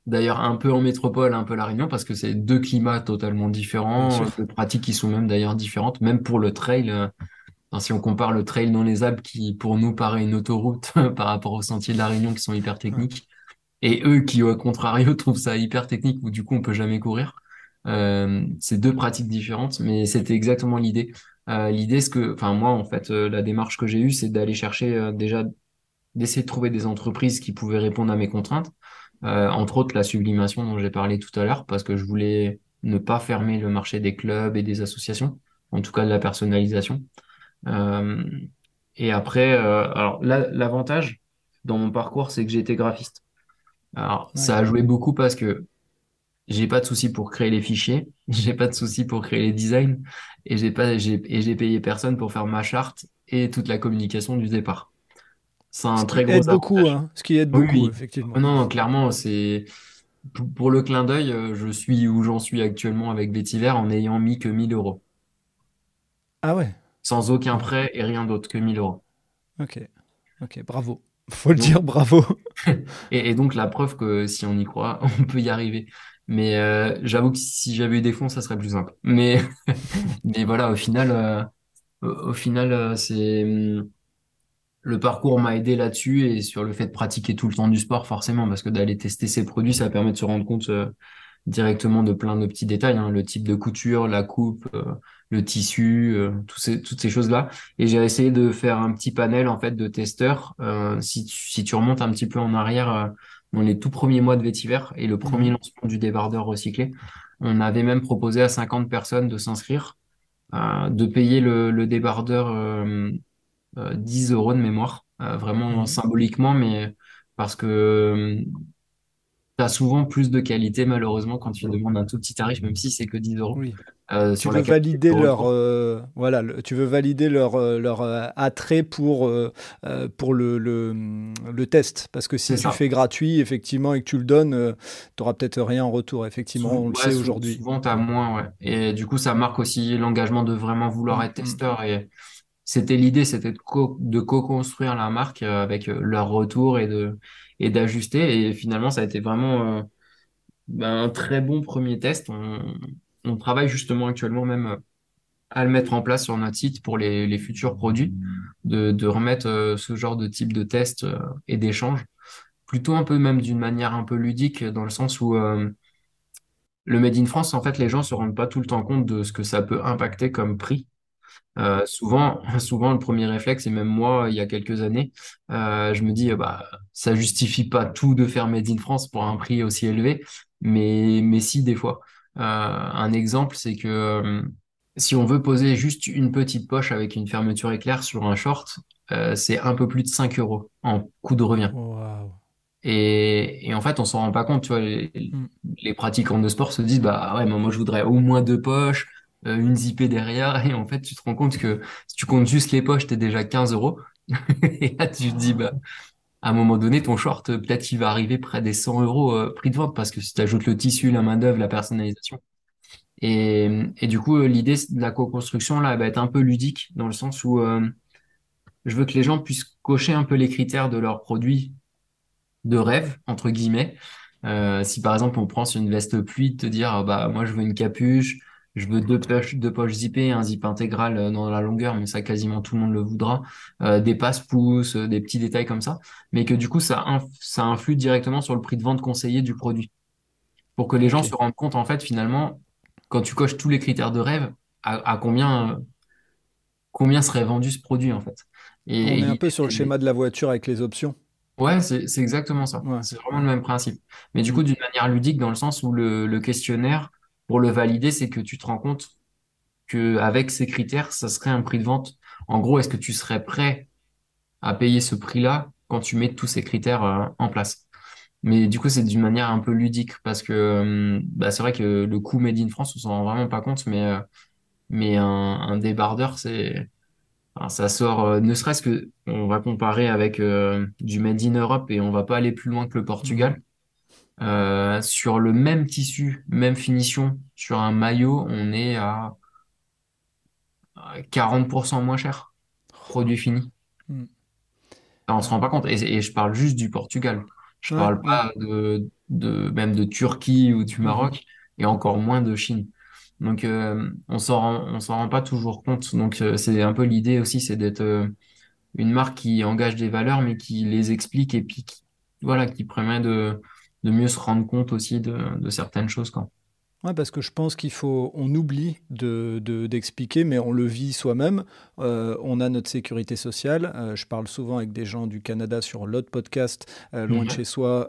D'ailleurs, un peu en métropole, un peu la Réunion, parce que c'est deux climats totalement différents, deux pratiques qui sont même d'ailleurs différentes, même pour le trail. Euh, si on compare le trail dans les Alpes, qui pour nous paraît une autoroute par rapport aux sentiers de la Réunion qui sont hyper techniques, et eux qui, au contrario, trouvent ça hyper technique, où du coup on peut jamais courir. Euh, c'est deux pratiques différentes, mais c'était exactement l'idée. Euh, l'idée, c'est que, enfin moi, en fait, la démarche que j'ai eue, c'est d'aller chercher déjà d'essayer de trouver des entreprises qui pouvaient répondre à mes contraintes. Euh, entre autres la sublimation dont j'ai parlé tout à l'heure, parce que je voulais ne pas fermer le marché des clubs et des associations, en tout cas de la personnalisation. Euh, et après, euh, alors l'avantage dans mon parcours, c'est que j'ai été graphiste. Alors ça a joué beaucoup parce que j'ai pas de souci pour créer les fichiers, j'ai pas de souci pour créer les designs, et j'ai pas, j'ai, et j'ai payé personne pour faire ma charte et toute la communication du départ. C'est un très gros beaucoup, hein, ce qui aide beaucoup, effectivement. Non, clairement, c'est pour le clin d'œil, euh, je suis où j'en suis actuellement avec Vétiver en n'ayant mis que 1000 euros. Ah ouais. Sans aucun prêt et rien d'autre que 1000 euros. Ok, ok, bravo. Faut le dire, bravo. et, donc la preuve que si on y croit, on peut y arriver. Mais euh, j'avoue que si j'avais eu des fonds, ça serait plus simple. Mais, mais voilà, au final, euh, au final, c'est hum, le parcours m'a aidé là-dessus et sur le fait de pratiquer tout le temps du sport, forcément, parce que d'aller tester ses produits, ça permet de se rendre compte euh, directement de plein de petits détails, hein, le type de couture, la coupe, euh, le tissu, euh, ces, toutes ces choses-là. Et j'ai essayé de faire un petit panel en fait de testeurs. si, tu, si tu remontes un petit peu en arrière, dans les tout premiers mois de vétiver et le premier mmh. lancement du débardeur recyclé, on avait même proposé à 50 personnes de s'inscrire, de payer le, le débardeur 10 euh, euros de mémoire, euh, vraiment mhm. symboliquement, mais parce que euh, tu as souvent plus de qualité malheureusement quand tu demandes un tout petit tarif, même si c'est que 10 euros. Oui. Tu, veux valider leur, voilà, tu veux valider leur, leur attrait pour, pour le, le, test. Parce que si tu fais gratuit, effectivement, et que tu le donnes, tu n'auras peut-être rien en retour. Effectivement, on le sait aujourd'hui. Souvent, tu as moins, ouais. Et du coup, ça marque aussi l'engagement de vraiment vouloir mm, être mm. testeur. Et c'était l'idée, c'était de, co de co-construire la marque euh, avec euh, leur retour et de et d'ajuster. Et finalement, ça a été vraiment euh, ben, un très bon premier test. On, travaille justement actuellement même à le mettre en place sur notre site pour les, futurs produits, de, remettre ce genre de type de test et d'échange, plutôt un peu même d'une manière un peu ludique, dans le sens où le Made in France, en fait, les gens se rendent pas tout le temps compte de ce que ça peut impacter comme prix. Euh, souvent, le premier réflexe, et même moi, il y a quelques années, euh, je me dis, bah, ça justifie pas tout de faire Made in France pour un prix aussi élevé, mais, mais si, des fois. Euh, un exemple, c'est que si on veut poser juste une petite poche avec une fermeture éclair sur un short, c'est un peu plus de 5 euros en coût de revient. Et, et, en fait, on s'en rend pas compte, tu vois, les, mm. les pratiquants de sport se disent, bah ouais, moi je voudrais au moins deux poches, euh, une zippée derrière, et en fait, tu te rends compte que si tu comptes juste les poches, t'es déjà 15 euros. Et là, tu te dis, bah, à un moment donné, ton short, peut-être il va arriver près des 100 euros euh, prix de vente, parce que si tu ajoutes le tissu, la main-d'œuvre, la personnalisation. Et, du coup, euh, l'idée de la co-construction, là, elle va être un peu ludique, dans le sens où je veux que les gens puissent cocher un peu les critères de leurs produits de rêve, entre guillemets. si par exemple on prend sur une veste pluie, te dire bah moi je veux une capuche, je veux deux poches, deux poches zippées, un zip intégral euh, dans la longueur, mais ça quasiment tout le monde le voudra, euh, des passe-pouces, euh, des petits détails comme ça, mais que du coup ça, ça influe directement sur le prix de vente conseillé du produit. Pour que les gens se rendent compte, en fait, finalement, quand tu coches tous les critères de rêve, à, combien, combien serait vendu ce produit, en fait. Et, On est un peu sur le schéma de la voiture avec les options. Ouais, c'est exactement ça. C'est vraiment le même principe. Mais du coup, d'une manière ludique, dans le sens où le, le questionnaire pour le valider, c'est que tu te rends compte que avec ces critères, ça serait un prix de vente. En gros, est-ce que tu serais prêt à payer ce prix-là quand tu mets tous ces critères euh, en place? Mais du coup, c'est d'une manière un peu ludique parce que euh, bah, c'est vrai que le coût Made in France, on s'en rend vraiment pas compte, mais, euh, un, débardeur, c'est, ça sort, euh, ne serait-ce que, on va comparer avec du Made in Europe et on va pas aller plus loin que le. Portugal. Euh, sur le même tissu, même finition, sur un maillot, on est à à 40% moins cher, produit fini. Mm. On se rend pas compte. Et, et je parle juste du Portugal. Je ouais, parle ouais. pas de, de même de Turquie ou du Mhm. Maroc et encore moins de Chine. Donc euh, on s'en rend, on s'en rend pas toujours compte. Donc euh, c'est un peu l'idée aussi, c'est d'être une marque qui engage des valeurs mais qui les explique et puis qui, voilà, qui permet de, de mieux se rendre compte aussi de, de certaines choses, quoi. Ouais, parce que je pense qu'il faut, on oublie de, de- d'expliquer, mais on le vit soi-même. Euh, on a notre sécurité sociale. Euh, je parle souvent avec des gens du Canada sur l'autre podcast, euh, loin de chez soi,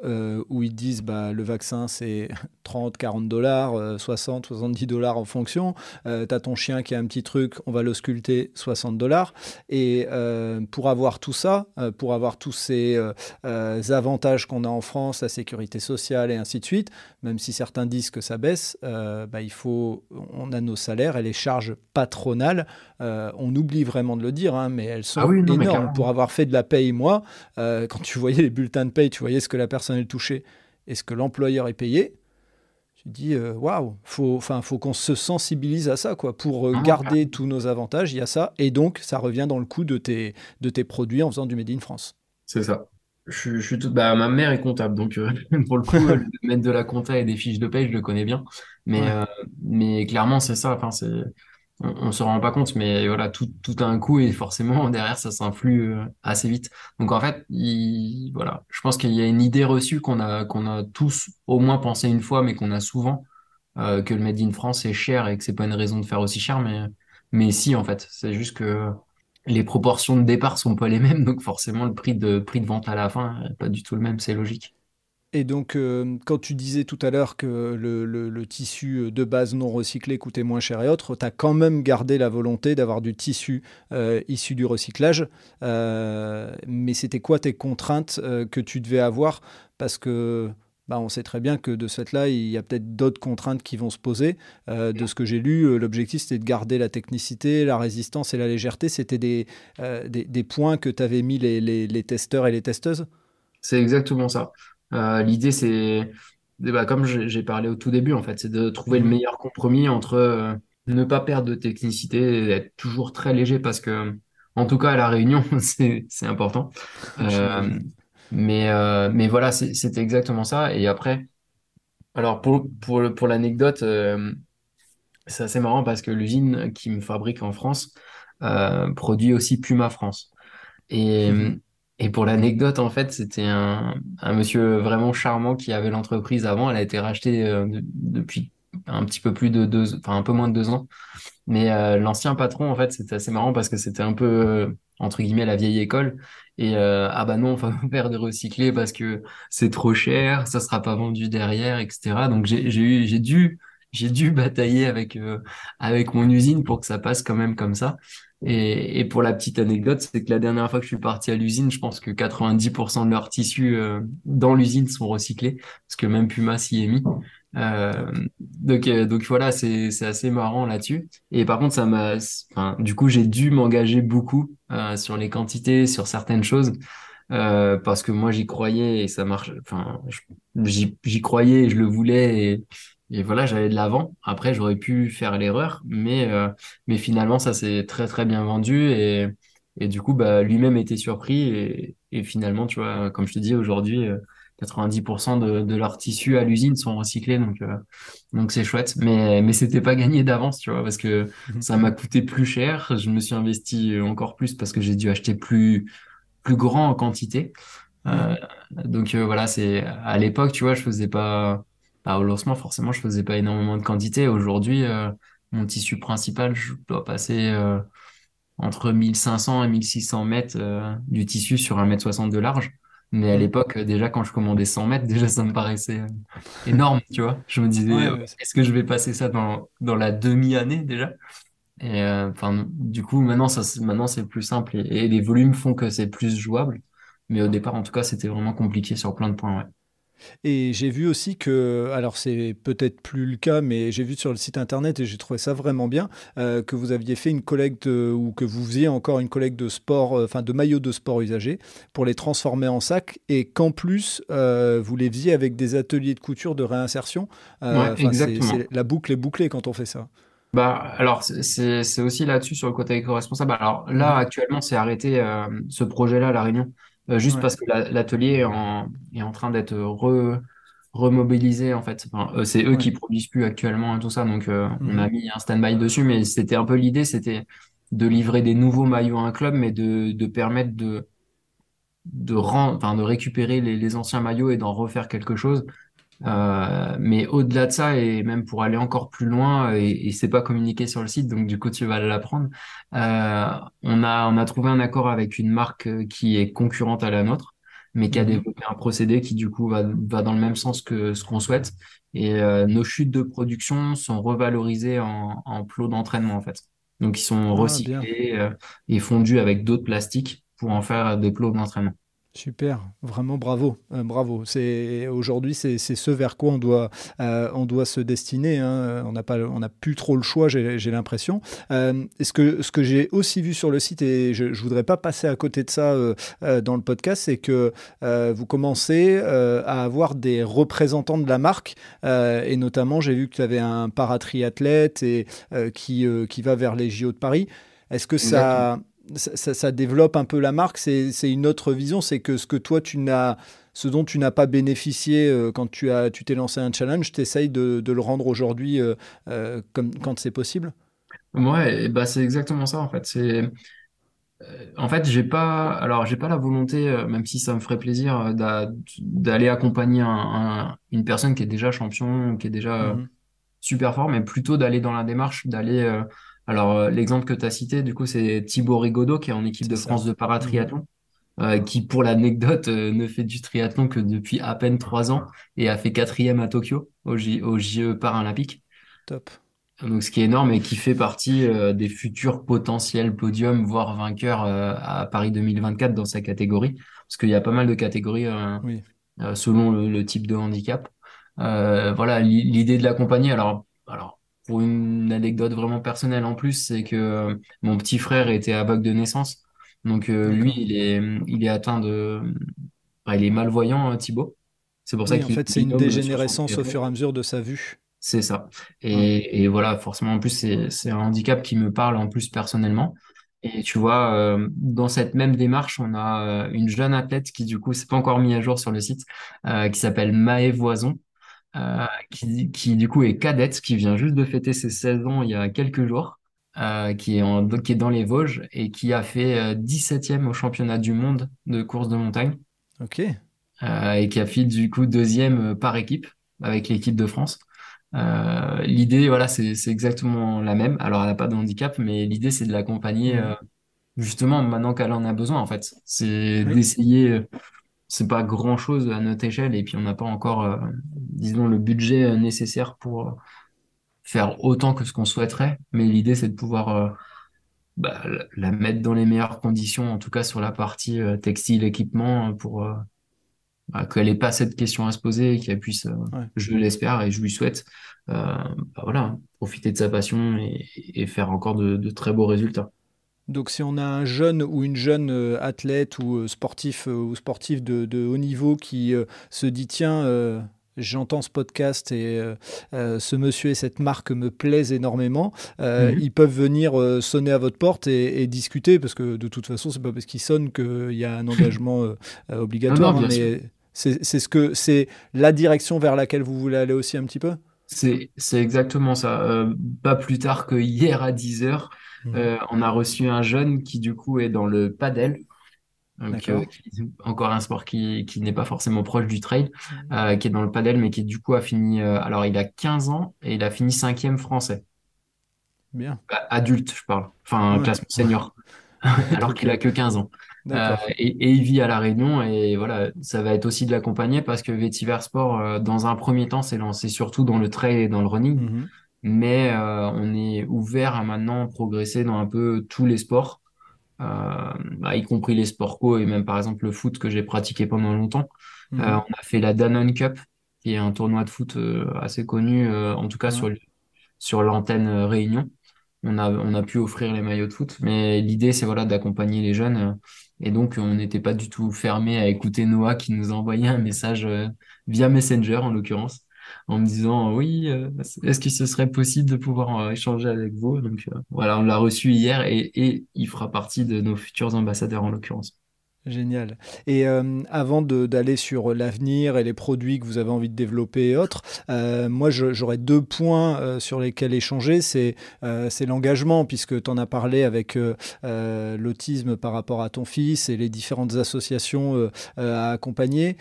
où ils disent bah, le vaccin c'est 30, 40 dollars, euh, 60, 70 dollars en fonction. Euh, t'as ton chien qui a un petit truc, on va l'ausculter, 60 dollars. Et euh, pour avoir tout ça, euh, pour avoir tous ces euh, euh, avantages qu'on a en France, la sécurité sociale et ainsi de suite, même si certains disent que ça baisse, euh, bah, il faut, on a nos salaires et les charges patronales. euh, on oublie vraiment de le dire, hein, mais elles Ah sont oui, non, mais énormes. Pour avoir fait de la paye, moi, euh, quand tu voyais les bulletins de paye, tu voyais ce que la personne elle touchait et ce que l'employeur est payé. Tu dis, euh, waouh, faut, enfin, faut qu'on se sensibilise à ça, quoi. Pour euh, non, garder tous nos avantages, il y a ça, et donc ça revient dans le coût de tes, de tes produits en faisant du Made in France. C'est ça. Je, suis je suis tout... bah, ma mère est comptable, donc euh, pour le coup, le domaine de la compta et des fiches de paie, je le connais bien. Mais, Ouais. euh, mais clairement, c'est ça. Enfin, c'est... On, on se rend pas compte, mais voilà, tout, tout a un et forcément, derrière, ça s'influe euh, assez vite. Donc en fait, il... voilà, je pense qu'il y a une idée reçue qu'on a, qu'on a tous au moins pensé une fois, mais qu'on a souvent, euh, que le Made in France est cher et que c'est pas une raison de faire aussi cher, mais, mais si, en fait. C'est juste que les proportions de départ sont pas les mêmes, donc forcément le prix de, prix de vente à la fin est pas du tout le même, c'est logique. Et donc, euh, quand tu disais tout à l'heure que le, tissu de base non recyclé coûtait moins cher et autres, tu as quand même gardé la volonté d'avoir du tissu euh, issu du recyclage. Euh, mais c'était quoi tes contraintes euh, que tu devais avoir? Parce que bah, on sait très bien que de ce fait-là, il y a peut-être d'autres contraintes qui vont se poser. Euh, de ce que j'ai lu, euh, l'objectif c'était de garder la technicité, la résistance et la légèreté. C'était des, euh, points que t'avais mis les, les, les testeurs et les testeuses? C'est exactement ça. Euh, l'idée, c'est, ben, comme j'ai parlé au tout début, en fait, c'est de trouver le Mhm. meilleur compromis entre euh, ne pas perdre de technicité et être toujours très léger parce que, en tout cas, à La Réunion, c'est, important. Euh, mais, euh, mais voilà, c'est- c'était exactement ça. Et après, alors pour, pour, l'anecdote, euh, c'est assez marrant parce que l'usine qui me fabrique en France produit aussi Puma France. Et, et pour l'anecdote, en fait, c'était un, un monsieur vraiment charmant qui avait l'entreprise avant. Elle a été rachetée euh, de- depuis un petit peu plus de deux, enfin un peu moins de deux ans. Mais euh, l'ancien patron, en fait, c'était assez marrant parce que c'était un peu, euh, entre guillemets, la vieille école. Et euh, ah bah non, on va faire de recycler parce que c'est trop cher, ça sera pas vendu derrière, etc. Donc j'ai j'ai eu, j'ai dû, j'ai dû batailler avec euh, avec mon usine pour que ça passe quand même comme ça. Et, et pour la petite anecdote, c'est que la dernière fois que je suis parti à l'usine, je pense que 90% de leurs tissus euh, dans l'usine sont recyclés parce que même Puma s'y est mis. Euh, donc, euh, donc voilà, c'est assez marrant là-dessus. Et par contre, ça m'a, enfin, du coup, j'ai dû m'engager beaucoup euh, sur les quantités, sur certaines choses, euh, parce que moi, j'y croyais et ça marche. Enfin, j'y croyais et je le voulais et, et voilà, j'allais de l'avant. Après, j'aurais pu faire l'erreur, mais euh, mais finalement, ça s'est très très bien vendu et et du coup, bah, lui-même était surpris et et finalement, tu vois, comme je te dis aujourd'hui. euh, 90% de, de leurs tissus à l'usine sont recyclés, donc euh, donc c'est chouette, mais, mais c'était pas gagné d'avance, tu vois, parce que ça m'a coûté plus cher. Je me suis investi encore plus parce que j'ai dû acheter plus, plus grand en quantité. Euh, Mhm. donc euh, voilà, c'est à l'époque, tu vois, je faisais pas, bah, au lancement, forcément, je faisais pas énormément de quantité. Aujourd'hui, euh, mon tissu principal, je dois passer euh, entre 1500 et 1600 mètres euh, du tissu sur un mètre 60 de large. Mais à Mhm. l'époque, euh, déjà, quand je commandais 100 mètres, déjà, ça me paraissait euh, énorme, tu vois. Je me disais, Ouais, est-ce que je vais passer ça dans, dans la demi-année déjà? Et euh, enfin, du coup, maintenant, ça, c'est- maintenant, c'est plus simple et, et les volumes font que c'est plus jouable. Mais au départ, en tout cas, c'était vraiment compliqué sur plein de points, ouais. Et j'ai vu aussi que, alors c'est peut-être plus le cas, mais j'ai vu sur le site internet et j'ai trouvé ça vraiment bien, euh, que vous aviez fait une collecte euh, ou que vous faisiez encore une collecte de sport, euh, enfin de maillots de sport usagés pour les transformer en sacs et qu'en plus vous les faisiez avec des ateliers de couture de réinsertion. Ouais, exactement. la boucle est bouclée quand on fait ça. Bah, alors, c'est aussi là-dessus sur le côté éco-responsable. Alors là, actuellement, c'est arrêté ce projet-là à La Réunion, euh, juste Ouais. parce que la- l'atelier est en, est en train d'être re, remobilisé, en fait. Enfin, euh, c'est eux Ouais. qui produisent plus actuellement et tout ça, donc euh, on a Mhm. mis un stand-by dessus, mais c'était un peu l'idée, c'était de livrer des nouveaux maillots à un club, mais de, de permettre de, de, de récupérer les, les anciens maillots et d'en refaire quelque chose. Euh, mais au-delà de ça, et même pour aller encore plus loin, et, et c'est pas communiqué sur le site, donc du coup tu vas l'apprendre, euh, on a, on a trouvé un accord avec une marque euh, qui est concurrente à la nôtre, mais qui a Mhm. développé un procédé qui du coup va, va dans le même sens que ce qu'on souhaite. Et euh, nos chutes de production sont revalorisées en, en plots d'entraînement en fait. Donc ils sont Ah, recyclés et fondus avec d'autres plastiques pour en faire des plots d'entraînement. Super, vraiment bravo, euh, bravo. C'est aujourd'hui c'est ce vers quoi on doit euh, on doit se destiner. hein. On n'a pas on plus trop le choix, j'ai l'impression. Euh, ce que ce que j'ai aussi vu sur le site et je, je voudrais pas passer à côté de ça dans le podcast, c'est que vous commencez à avoir des représentants de la marque et notamment j'ai vu que tu avais un paratriathlète et qui qui va vers les JO de Paris. Est-ce que ça ça, ça- ça développe un peu la marque. C'est, une autre vision. C'est que ce que toi, tu n'as, ce dont tu n'as pas bénéficié euh, quand tu as, tu t'es lancé un challenge, tu essayes de, de le rendre aujourd'hui euh, euh, comme, quand c'est possible? Ouais, et bah c'est exactement ça en fait. C'est En fait, j'ai pas, alors j'ai pas la volonté, même si ça me ferait plaisir, d'a- d'aller accompagner un- un- une personne qui est déjà champion, qui est déjà Mhm. super fort, mais plutôt d'aller dans la démarche, d'aller. Alors euh, l'exemple que tu as cité, du coup, c'est Thibaut Rigaudot qui est en équipe de ça. France de Mhm. paratriathlon, euh, qui pour l'anecdote euh, ne fait du triathlon que depuis à peine trois ans et a fait quatrième à Tokyo au J, au JE paralympiques. Top. Donc, ce qui est énorme et qui fait partie euh, des futurs potentiels podiums, voire vainqueurs euh, à Paris 2024 dans sa catégorie. Parce qu'il y a pas mal de catégories euh, Oui. selon le, le type de handicap. Euh, voilà, l'i- l'idée de l'accompagner. Alors, alors, pour une anecdote vraiment personnelle en plus, c'est que euh, mon petit frère était aveugle de naissance. Donc, euh, lui, il est, il est atteint de. enfin, il est malvoyant, euh, Thibaut. C'est pour ça Oui, en qu'il fait, c'est une dégénérescence au fur et à mesure de sa vue. C'est ça. Ouais. Et, et voilà, forcément, en plus, c'est, un handicap qui me parle en plus personnellement. Et tu vois, euh, dans cette même démarche, on a une jeune athlète qui, du coup, c'est pas encore mis à jour sur le site, euh, qui s'appelle Maë Voison, euh, qui, qui, du coup, est cadette, qui vient juste de fêter ses 16 ans il y a quelques jours, euh, qui est en, qui est dans les Vosges et qui a fait euh, 17e au championnat du monde de course de montagne, Ok. euh, et qui a fait, du coup, deuxième euh, par équipe avec l'équipe de France. Euh, l'idée, voilà, c'est c'est exactement la même. Alors, elle n'a pas de handicap, mais l'idée, c'est de l'accompagner euh, Mhm. justement maintenant qu'elle en a besoin, en fait. C'est Oui. d'essayer, euh, c'est pas grand-chose à notre échelle, et puis on n'a pas encore, euh, disons, le budget euh, nécessaire pour euh, faire autant que ce qu'on souhaiterait. Mais l'idée, c'est de pouvoir euh, bah, la mettre dans les meilleures conditions, en tout cas sur la partie euh, textile, équipement, pour bah, qu'elle n'ait pas cette question à se poser et qu'elle puisse, Ouais. je l'espère et je lui souhaite, bah voilà, profiter de sa passion et, et faire encore de, de très beaux résultats. Donc, si on a un jeune ou une jeune euh, athlète ou euh, sportif euh, ou sportif de, de haut niveau qui se dit tiens, j'entends ce podcast et euh, euh, ce monsieur et cette marque me plaisent énormément, euh, Mhm. ils peuvent venir sonner à votre porte et, et discuter parce que de toute façon, c'est pas parce qu'ils sonnent qu'il y a un engagement Non, non, obligatoire, mais c'est c'est ce que c'est la direction vers laquelle vous voulez aller aussi un petit peu? C'est, c'est exactement ça. Pas plus tard que hier à 10 heures, Mhm. euh, on a reçu un jeune qui du coup est dans le padel. Donc, euh, qui- encore un sport qui, qui n'est pas forcément proche du trail, euh, qui est dans le padel, mais qui du coup a fini, euh, alors il a 15 ans et il a fini cinquième français. Bien. A- Adulte, je parle. Enfin, Ouais. classement senior. Alors qu'il a que 15 ans. Et, et il vit à La Réunion et voilà, ça va être aussi de l'accompagner parce que Vetiver Sport, dans un premier temps, s'est lancé surtout dans le trail et dans le running, Mhm. Mais euh, on est ouvert à maintenant progresser dans un peu tous les sports bah, y compris les sports co et même par exemple le foot que j'ai pratiqué pendant longtemps. Mhm. on a fait la Danone Cup, qui est un tournoi de foot assez connu, en tout cas sur, sur l'antenne Réunion on a, on a pu offrir les maillots de foot. Mais l'idée, c'est voilà, d'accompagner les jeunes. Et donc, on n'était pas du tout fermé à écouter Noah qui nous envoyait un message euh, via Messenger, en l'occurrence, en me disant oui, euh, est-ce que ce serait possible de pouvoir euh, échanger avec vous? Donc voilà, on l'a reçu hier et, il fera partie de nos futurs ambassadeurs, en l'occurrence. Génial. Et euh, avant d'aller sur l'avenir et les produits que vous avez envie de développer et autres, euh, moi j'aurais deux points euh, sur lesquels échanger. C'est l'engagement, puisque tu en as parlé avec l'autisme par rapport à ton fils et les différentes associations à accompagner.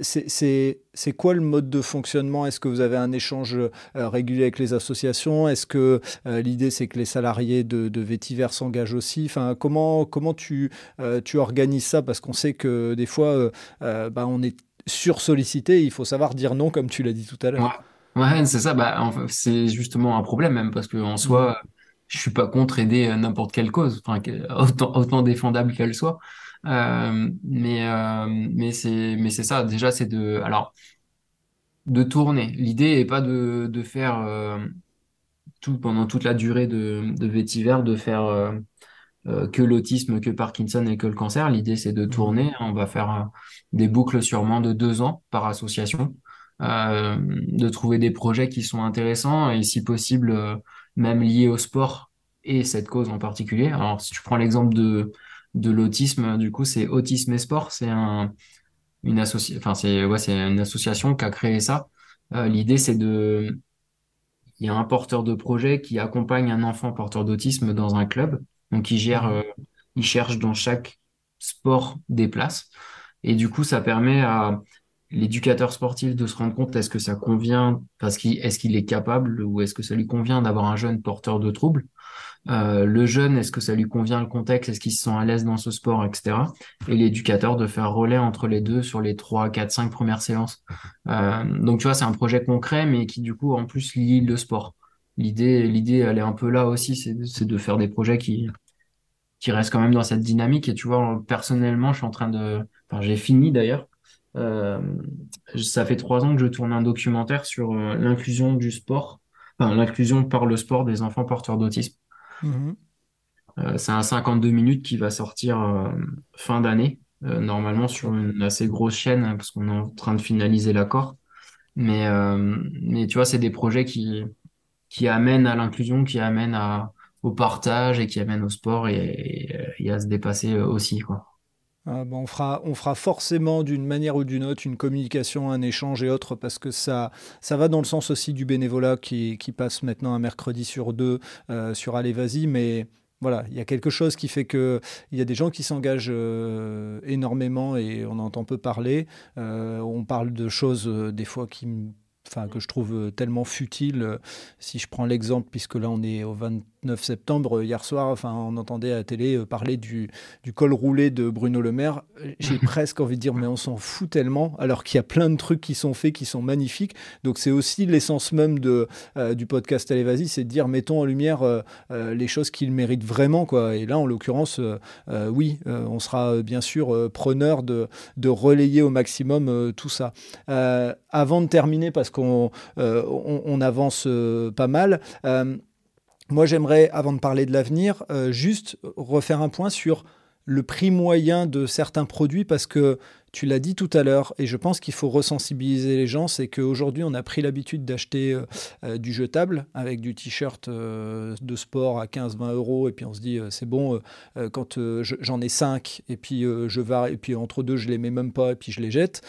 c'est quoi le mode de fonctionnement? Est-ce que vous avez un échange régulier avec les associations? Est-ce que l'idée c'est que les salariés de, de Vétiver s'engagent aussi? Enfin, comment, comment tu, tu organise ça? Parce qu'on sait que des fois, euh, euh, bah, on est sursollicité. Il faut savoir dire non, comme tu l'as dit tout à l'heure. Ouais, c'est ça. Bah, c'est justement un problème même parce qu'en soi, mm. je suis pas contre aider euh, n'importe quelle cause, enfin, autant, autant défendable qu'elle soit. Mais mais c'est mais c'est ça. Déjà, c'est de alors de tourner. L'idée est pas de, de faire tout pendant toute la durée de, de vétiver, de faire euh, que l'autisme, que Parkinson et que le cancer. L'idée, c'est de tourner. On va faire euh, des boucles sûrement de deux ans par association, euh, de trouver des projets qui sont intéressants et si possible, même liés au sport et cette cause en particulier. Alors, si tu prends l'exemple de, de l'autisme, du coup, c'est Autisme et Sport. C'est un, une, associ... enfin, c'est, ouais, c'est une association qui a créé ça. L'idée, c'est de... Il y a un porteur de projet qui accompagne un enfant porteur d'autisme dans un club donc, ils gèrent, mhm. euh, ils cherchent dans chaque sport des places. Et du coup, ça permet à l'éducateur sportif de se rendre compte est-ce que ça convient, parce qu'il est-ce qu'il est capable ou est-ce que ça lui convient d'avoir un jeune porteur de troubles. Euh, le jeune, est-ce que ça lui convient le contexte, est-ce qu'il se sent à l'aise dans ce sport, etc. Et l'éducateur de faire relais entre les deux sur les trois, quatre, cinq premières séances. Euh, donc tu vois, c'est un projet concret, mais qui du coup en plus lie le sport. L'idée, l'idée, elle est un peu là aussi, c'est de faire des projets qui, qui reste quand même dans cette dynamique. Et tu vois, personnellement, je suis en train de. Enfin, j'ai fini d'ailleurs. Euh, ça fait trois ans que je tourne un documentaire sur euh, l'inclusion du sport, enfin, l'inclusion par le sport des enfants porteurs d'autisme. Euh, c'est un 52 minutes qui va sortir fin d'année, normalement sur une assez grosse chaîne, hein, parce qu'on est en train de finaliser l'accord. Mais, mais tu vois, c'est des projets qui, qui amènent à l'inclusion, qui amènent à, au partage et qui amène au sport et, à se dépasser euh, aussi. Quoi. Ah, on, fera, forcément d'une manière ou d'une autre une communication, un échange et autres parce que ça, va dans le sens aussi du bénévolat qui, passe maintenant un mercredi sur deux euh, sur Allez Vas-y, mais voilà, il y a quelque chose qui fait que il y a des gens qui s'engagent euh, énormément et on entend peu parler. on parle de choses des fois qui enfin que je trouve tellement futiles. Si je prends l'exemple, puisque là on est au 20, 9 septembre, euh, hier soir, enfin, on entendait à la télé euh, parler du, du, col roulé de Bruno Le Maire. J'ai presque envie de dire, mais on s'en fout tellement, alors qu'il y a plein de trucs qui sont faits, qui sont magnifiques. Donc, c'est aussi l'essence même de, euh, du podcast Allez, vas-y, c'est de dire, mettons en lumière les choses qu'il mérite vraiment. Quoi. Et là, en l'occurrence, oui, on sera bien sûr preneur de, de, relayer au maximum tout ça. avant de terminer, parce qu'on on, on, avance pas mal, moi, j'aimerais, avant de parler de l'avenir, euh, juste refaire un point sur le prix moyen de certains produits parce que tu l'as dit tout à l'heure et je pense qu'il faut resensibiliser les gens, c'est qu'aujourd'hui on a pris l'habitude d'acheter euh, euh, du jetable avec du t-shirt de sport à 15-20 euros et puis on se dit c'est bon quand j'en ai 5 et puis je vais et puis entre deux je les mets même pas et puis je les jette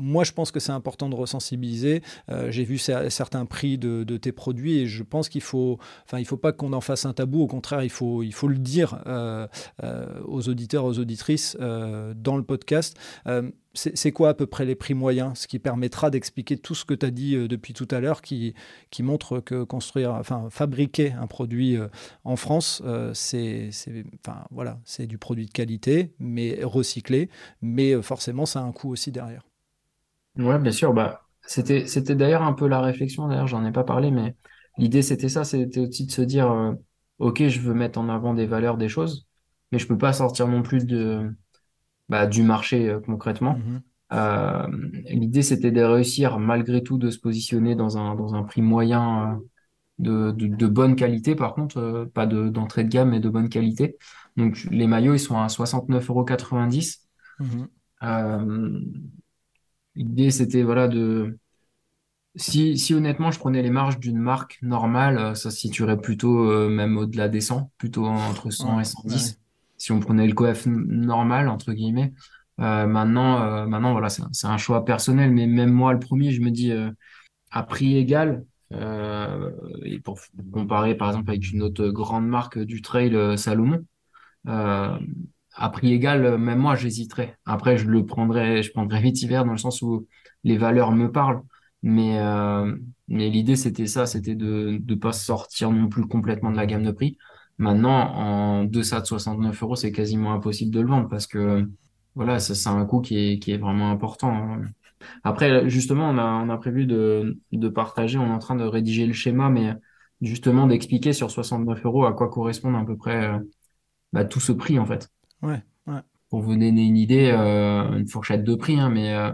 moi, je pense que c'est important de resensibiliser. Euh, j'ai vu certains prix de, tes produits et je pense qu'il faut, enfin, il faut pas qu'on en fasse un tabou. Au contraire, il faut, il faut le dire euh, euh, aux auditeurs, aux auditrices dans le podcast. c'est quoi à peu près les prix moyens, ce qui permettra d'expliquer tout ce que tu as dit depuis tout à l'heure, qui, qui montre que construire, enfin, fabriquer un produit en France, c'est, enfin, voilà, c'est du produit de qualité, mais recyclé, mais forcément, ça a un coût aussi derrière. Ouais, bien sûr. Bah, c'était, c'était d'ailleurs un peu la réflexion. D'ailleurs, j'en ai pas parlé, mais l'idée c'était ça, c'était aussi de se dire, euh, ok, je veux mettre en avant des valeurs, des choses, mais je peux pas sortir non plus de, bah, du marché euh, concrètement. Mhm. Euh, l'idée, c'était de réussir malgré tout de se positionner dans un, dans un prix moyen de, de, de bonne qualité, par contre, pas de, d'entrée de gamme, mais de bonne qualité. Donc, les maillots, ils sont à 69,90 euros. Mhm. L'idée, c'était voilà, de, si, si honnêtement je prenais les marges d'une marque normale, euh, ça se situerait plutôt euh, même au-delà des 100, plutôt entre 100 Ouais, et ouais, ouais. 110. Si on prenait le coef normal, entre guillemets. Euh, maintenant, euh, maintenant voilà, c'est un choix personnel, mais même moi, le premier, je me dis à prix égal, et pour comparer par exemple avec une autre grande marque du trail, Salomon, à prix égal, euh, même moi, j'hésiterais. Après, je le prendrais, je prendrais Vetiver dans le sens où les valeurs me parlent. Mais, euh, l'idée, c'était ça, c'était de ne pas sortir non plus complètement de la gamme de prix. Maintenant, en deçà de 69 euros, c'est quasiment impossible de le vendre parce que voilà, c'est un coût qui est, vraiment important. hein. Après, justement, on a, prévu de, de partager, on est en train de rédiger le schéma, mais justement d'expliquer sur 69 euros à quoi correspondent à peu près euh, bah, tout ce prix en fait. Ouais, ouais. Pour vous donner une idée, euh, une fourchette de prix, hein, mais euh,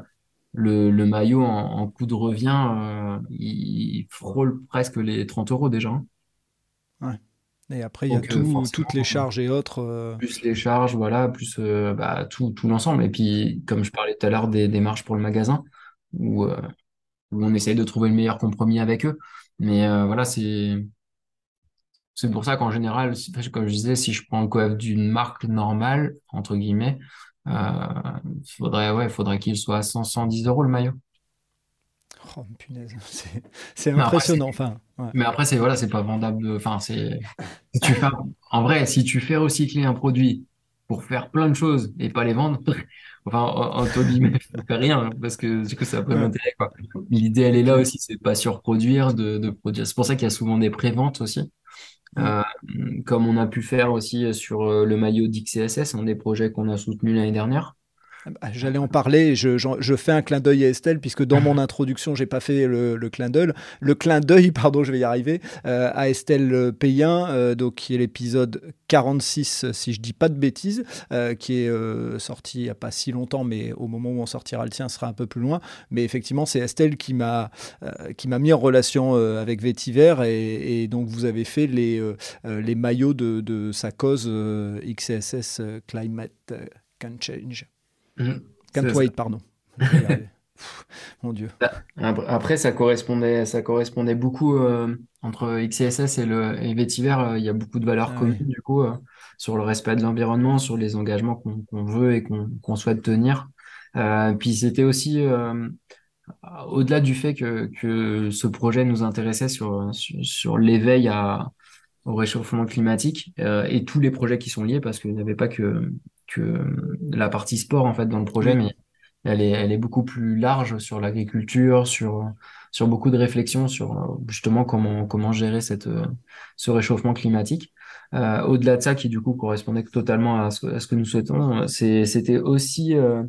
le, le maillot en, en coût de revient, euh, il frôle presque les 30 euros déjà. hein. ouais. Et après, il y a tout, toutes les charges et autres. euh, plus les charges, voilà, plus euh, bah, tout, tout l'ensemble. Et puis, comme je parlais tout à l'heure des, marges pour le magasin, où, euh, où on essaye de trouver le meilleur compromis avec eux. Mais voilà, c'est c'est pour ça qu'en général, comme je disais, si je prends le coef d'une marque normale, entre guillemets, euh, faudrait, ouais, faudrait qu'il soit à 100, 110 euros le maillot. Oh, punaise, c'est après, impressionnant. Enfin, ouais. mais après, c'est, voilà, c'est pas vendable enfin, c'est, si tu fais, en vrai, si tu fais recycler un produit pour faire plein de choses et pas les vendre, enfin, en- entre guillemets, ça fait rien, hein, parce que du coup, ça n'a pas Ouais, d'intérêt. L'idée, elle est là aussi, c'est de pas surproduire, de, de produire. C'est pour ça qu'il y a souvent des préventes aussi. Euh, comme on a pu faire aussi sur euh, le maillot d'XCSS, un des projets qu'on a soutenu l'année dernière. Ah, J'allais en parler, je, fais un clin d'œil à Estelle, puisque dans mon introduction, j'ai pas fait le, clin d'œil, le clin d'œil, pardon, je vais y arriver, euh, à Estelle Payen, euh, donc, qui est l'épisode 46, si je dis pas de bêtises, euh, qui est euh, sorti il n'y a pas si longtemps, mais au moment où on sortira le tien, sera un peu plus loin. Mais effectivement, c'est Estelle qui m'a euh, qui mis en relation euh, avec Vétiver, et, donc vous avez fait les, euh, euh, les maillots de, sa cause euh, XCSS euh, Climate euh, Can Change. Mhm. Ça. wait, pardon. Mon Dieu. Après, après, ça correspondait, ça correspondait beaucoup euh, entre XCSS et le et euh, il y a beaucoup de valeurs Ah communes oui. du coup euh, sur le respect de l'environnement, sur les engagements qu'on veut et qu'on souhaite tenir. Puis c'était aussi au-delà du fait que que ce projet nous intéressait sur sur, sur l'éveil à au réchauffement climatique euh, et tous les projets qui sont liés parce qu'il n'y avait pas que que la partie sport en fait dans le projet, Oui. mais elle est, elle est beaucoup plus large sur l'agriculture, sur, sur beaucoup de réflexions sur euh, justement comment, comment gérer cette, euh, ce réchauffement climatique. Euh, au-delà de ça, qui du coup correspondait totalement à ce, à ce que nous souhaitons, c'est, c'était aussi euh,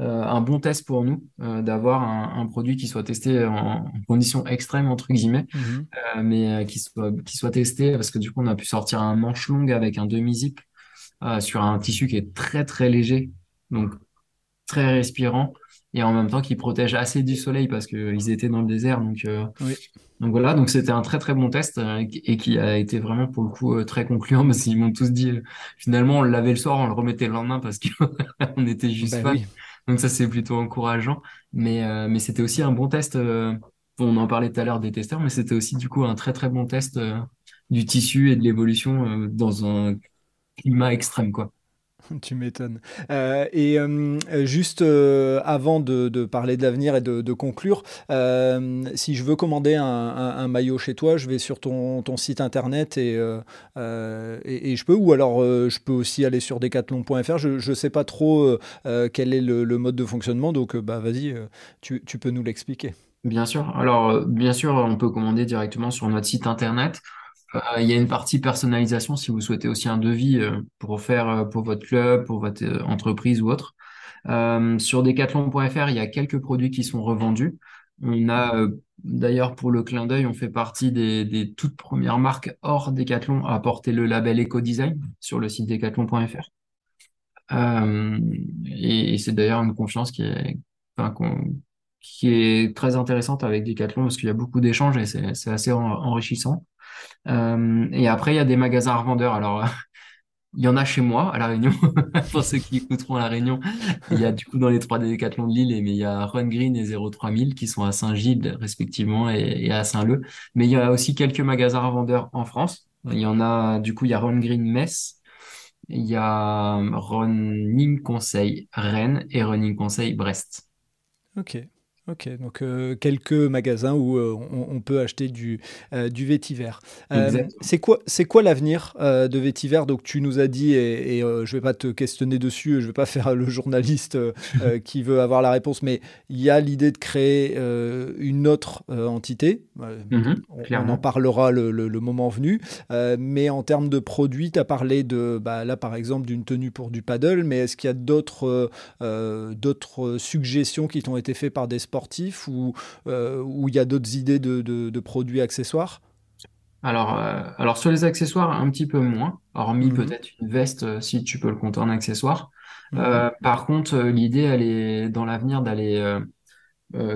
euh, un bon test pour nous euh, d'avoir un, un produit qui soit testé en, en conditions extrêmes, entre guillemets, Mhm. euh, mais euh, qui soit, qui soit testé parce que du coup, on a pu sortir un manche longue avec un demi-zip euh, sur un tissu qui est très très léger. Donc très respirant et en même temps qui protège assez du soleil parce qu'ils étaient dans le désert. Donc, euh, Oui. donc voilà, donc c'était un très très bon test euh, et qui a été vraiment pour le coup euh, très concluant parce qu'ils m'ont tous dit finalement on le lavait le soir, on le remettait le lendemain parce qu'on était juste fans. oui. Donc ça c'est plutôt encourageant. Mais, euh, mais c'était aussi un bon test. on en parlait tout à l'heure des testeurs, mais c'était aussi du coup un très très bon test du tissu et de l'évolution dans un climat extrême quoi. Tu m'étonnes. Euh, et euh, juste euh, avant de, de parler de l'avenir et de, de conclure, si je veux commander un, un- un maillot chez toi, je vais sur ton, ton site internet et, et, et je peux, ou alors je peux aussi aller sur decathlon.fr. Je ne sais pas trop quel est le, le mode de fonctionnement, donc bah, vas-y, tu, tu peux nous l'expliquer. Bien sûr. Alors, bien sûr, on peut commander directement sur notre site internet. Euh, il y a une partie personnalisation si vous souhaitez aussi un devis euh, pour faire euh, pour votre club, pour votre entreprise ou autre. Sur decathlon.fr, il y a quelques produits qui sont revendus. On a D'ailleurs, pour le clin d'œil, on fait partie des, toutes premières marques hors Decathlon à porter le label Eco-Design sur le site decathlon.fr. Et, c'est d'ailleurs une confiance qui est, qui est très intéressante avec Decathlon parce qu'il y a beaucoup d'échanges et c'est assez enrichissant. Euh, et après, il y a des magasins revendeurs. Alors, il y en a chez moi à La Réunion, pour ceux qui écouteront à La Réunion. Il y a du coup dans les trois décathlons de Lille, mais il y a Run Green et 03000 qui sont à Saint-Gilles respectivement et, à Saint-Leu. Mais il y a aussi quelques magasins revendeurs en France. Il y en a, du coup, il y a Run Green Metz, il y a Running Conseil Rennes et Running Conseil Brest. Ok. Ok, donc euh, quelques magasins où euh, on, peut acheter du, euh, du vétiver. c'est quoi, c'est quoi l'avenir de vétiver? Donc tu nous as dit, et, je vais pas te questionner dessus, je vais pas faire le journaliste qui veut avoir la réponse, mais il y a l'idée de créer une autre entité. Mhm, on, en parlera le, le, moment venu. mais en termes de produits, tu as parlé de, bah, là par exemple, d'une tenue pour du paddle, mais est-ce qu'il y a d'autres, d'autres suggestions qui t'ont été faites par des sports? Ou euh, où il y a d'autres idées de, produits accessoires? Alors, euh, alors sur les accessoires, un petit peu moins, hormis mhm. peut-être une veste euh, si tu peux le compter en accessoire. Mhm. par contre, l'idée, elle est dans l'avenir d'aller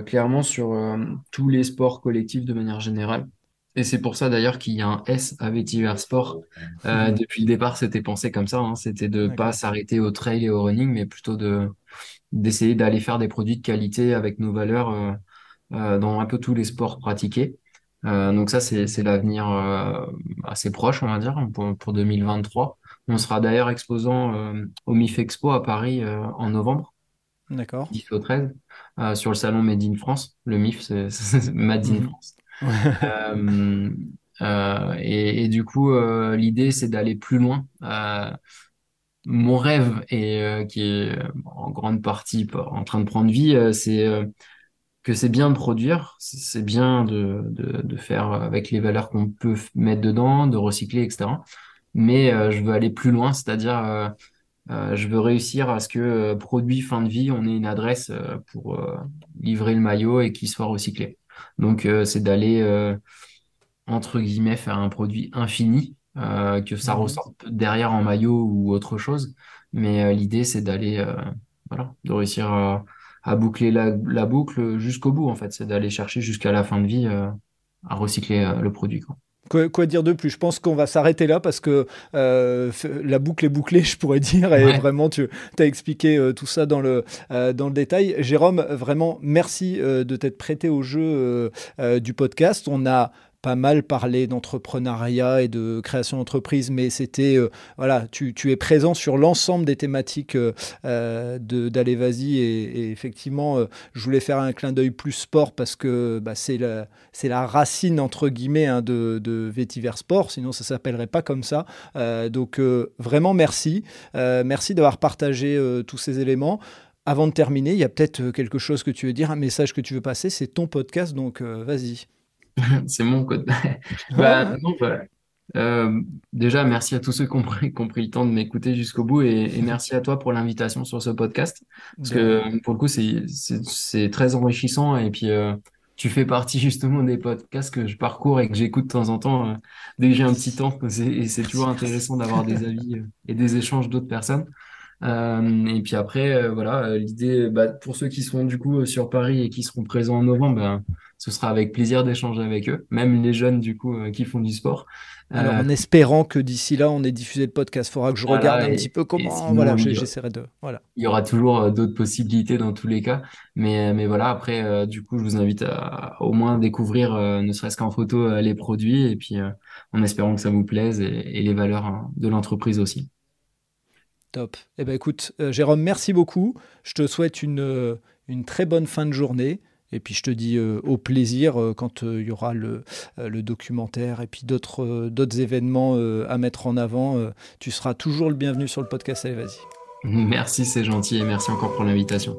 clairement sur tous les sports collectifs de manière générale. Et c'est pour ça d'ailleurs qu'il y a un S à Vetiver Sport. Mhm. Depuis le départ, c'était pensé comme ça. Hein. C'était de ne pas s'arrêter au trail et au running, mais plutôt de, d'essayer d'aller faire des produits de qualité avec nos valeurs euh, euh, dans un peu tous les sports pratiqués. Euh, donc ça, c'est l'avenir assez proche, on va dire, pour, pour 2023. On sera d'ailleurs exposant au MIF Expo à Paris en novembre. D'accord. 10 au 13, sur le salon Made in France. Le MIF, c'est Made in mhm. France. et, et, du coup, l'idée, c'est d'aller plus loin mon rêve et euh, qui est euh, en grande partie en train de prendre vie, euh, c'est que c'est bien de produire, c'est bien de, de, faire avec les valeurs qu'on peut mettre dedans, de recycler, etc. Mais je veux aller plus loin, c'est-à-dire je veux réussir à ce que produit fin de vie, on ait une adresse pour livrer le maillot et qu'il soit recyclé. Donc c'est d'aller entre guillemets faire un produit infini euh, que ça mhm. ressorte derrière en maillot ou autre chose. Mais euh, l'idée, c'est d'aller, euh, voilà, de réussir à, boucler la, boucle jusqu'au bout, en fait. C'est d'aller chercher jusqu'à la fin de vie à recycler le produit. Quoi. Quoi, dire de plus? Je pense qu'on va s'arrêter là parce que la boucle est bouclée, je pourrais dire, et vraiment, tu as expliqué tout ça dans le, dans le détail. Jérôme, vraiment, merci de t'être prêté au jeu du podcast. On a pas mal parlé d'entrepreneuriat et de création d'entreprise, mais c'était, euh, voilà, tu, tu, es présent sur l'ensemble des thématiques euh, euh d'Allez Vas-y. Et, effectivement, euh, je voulais faire un clin d'œil plus sport parce que bah, c'est la, la racine, entre guillemets, hein, de, de Sport, sinon ça s'appellerait pas comme ça. donc, vraiment, merci. merci d'avoir partagé tous ces éléments. Avant de terminer, il y a peut-être quelque chose que tu veux dire, un message que tu veux passer, c'est ton podcast, donc vas-y. c'est mon code. bah, non, euh, déjà, merci à tous ceux qui ont pris, le temps de m'écouter jusqu'au bout et, merci à toi pour l'invitation sur ce podcast. Parce que pour le coup, c'est très enrichissant et puis euh, tu fais partie justement des podcasts que je parcours et que j'écoute de temps en temps euh, dès que j'ai un petit temps. Et c'est toujours intéressant d'avoir des avis et des échanges d'autres personnes. et puis après, voilà, l'idée, bah, pour ceux qui seront du coup sur Paris et qui seront présents en novembre, ben, ce sera avec plaisir d'échanger avec eux, même les jeunes du coup euh, qui font du sport. Alors, en euh, espérant que d'ici là, on ait diffusé le podcast, il faudra que je regarde un petit peu comment. Voilà, j'essaierai de. Voilà. Il y aura toujours euh, d'autres possibilités dans tous les cas, mais mais voilà. Après, du coup, je vous invite à, au moins découvrir, ne serait-ce qu'en photo, les produits, et puis en espérant que ça vous plaise et, les valeurs hein, de l'entreprise aussi. Top. Eh ben écoute, Jérôme, merci beaucoup. Je te souhaite une, une très bonne fin de journée. Et puis je te dis euh, au plaisir euh, quand euh, il y aura le, le, documentaire et puis d'autres d'autres événements à mettre en avant. tu seras toujours le bienvenu sur le podcast. Allez, vas-y. Merci, c'est gentil et merci encore pour l'invitation.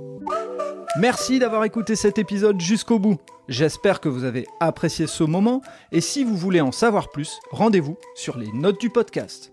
Merci d'avoir écouté cet épisode jusqu'au bout. J'espère que vous avez apprécié ce moment et si vous voulez en savoir plus, rendez-vous sur les notes du podcast.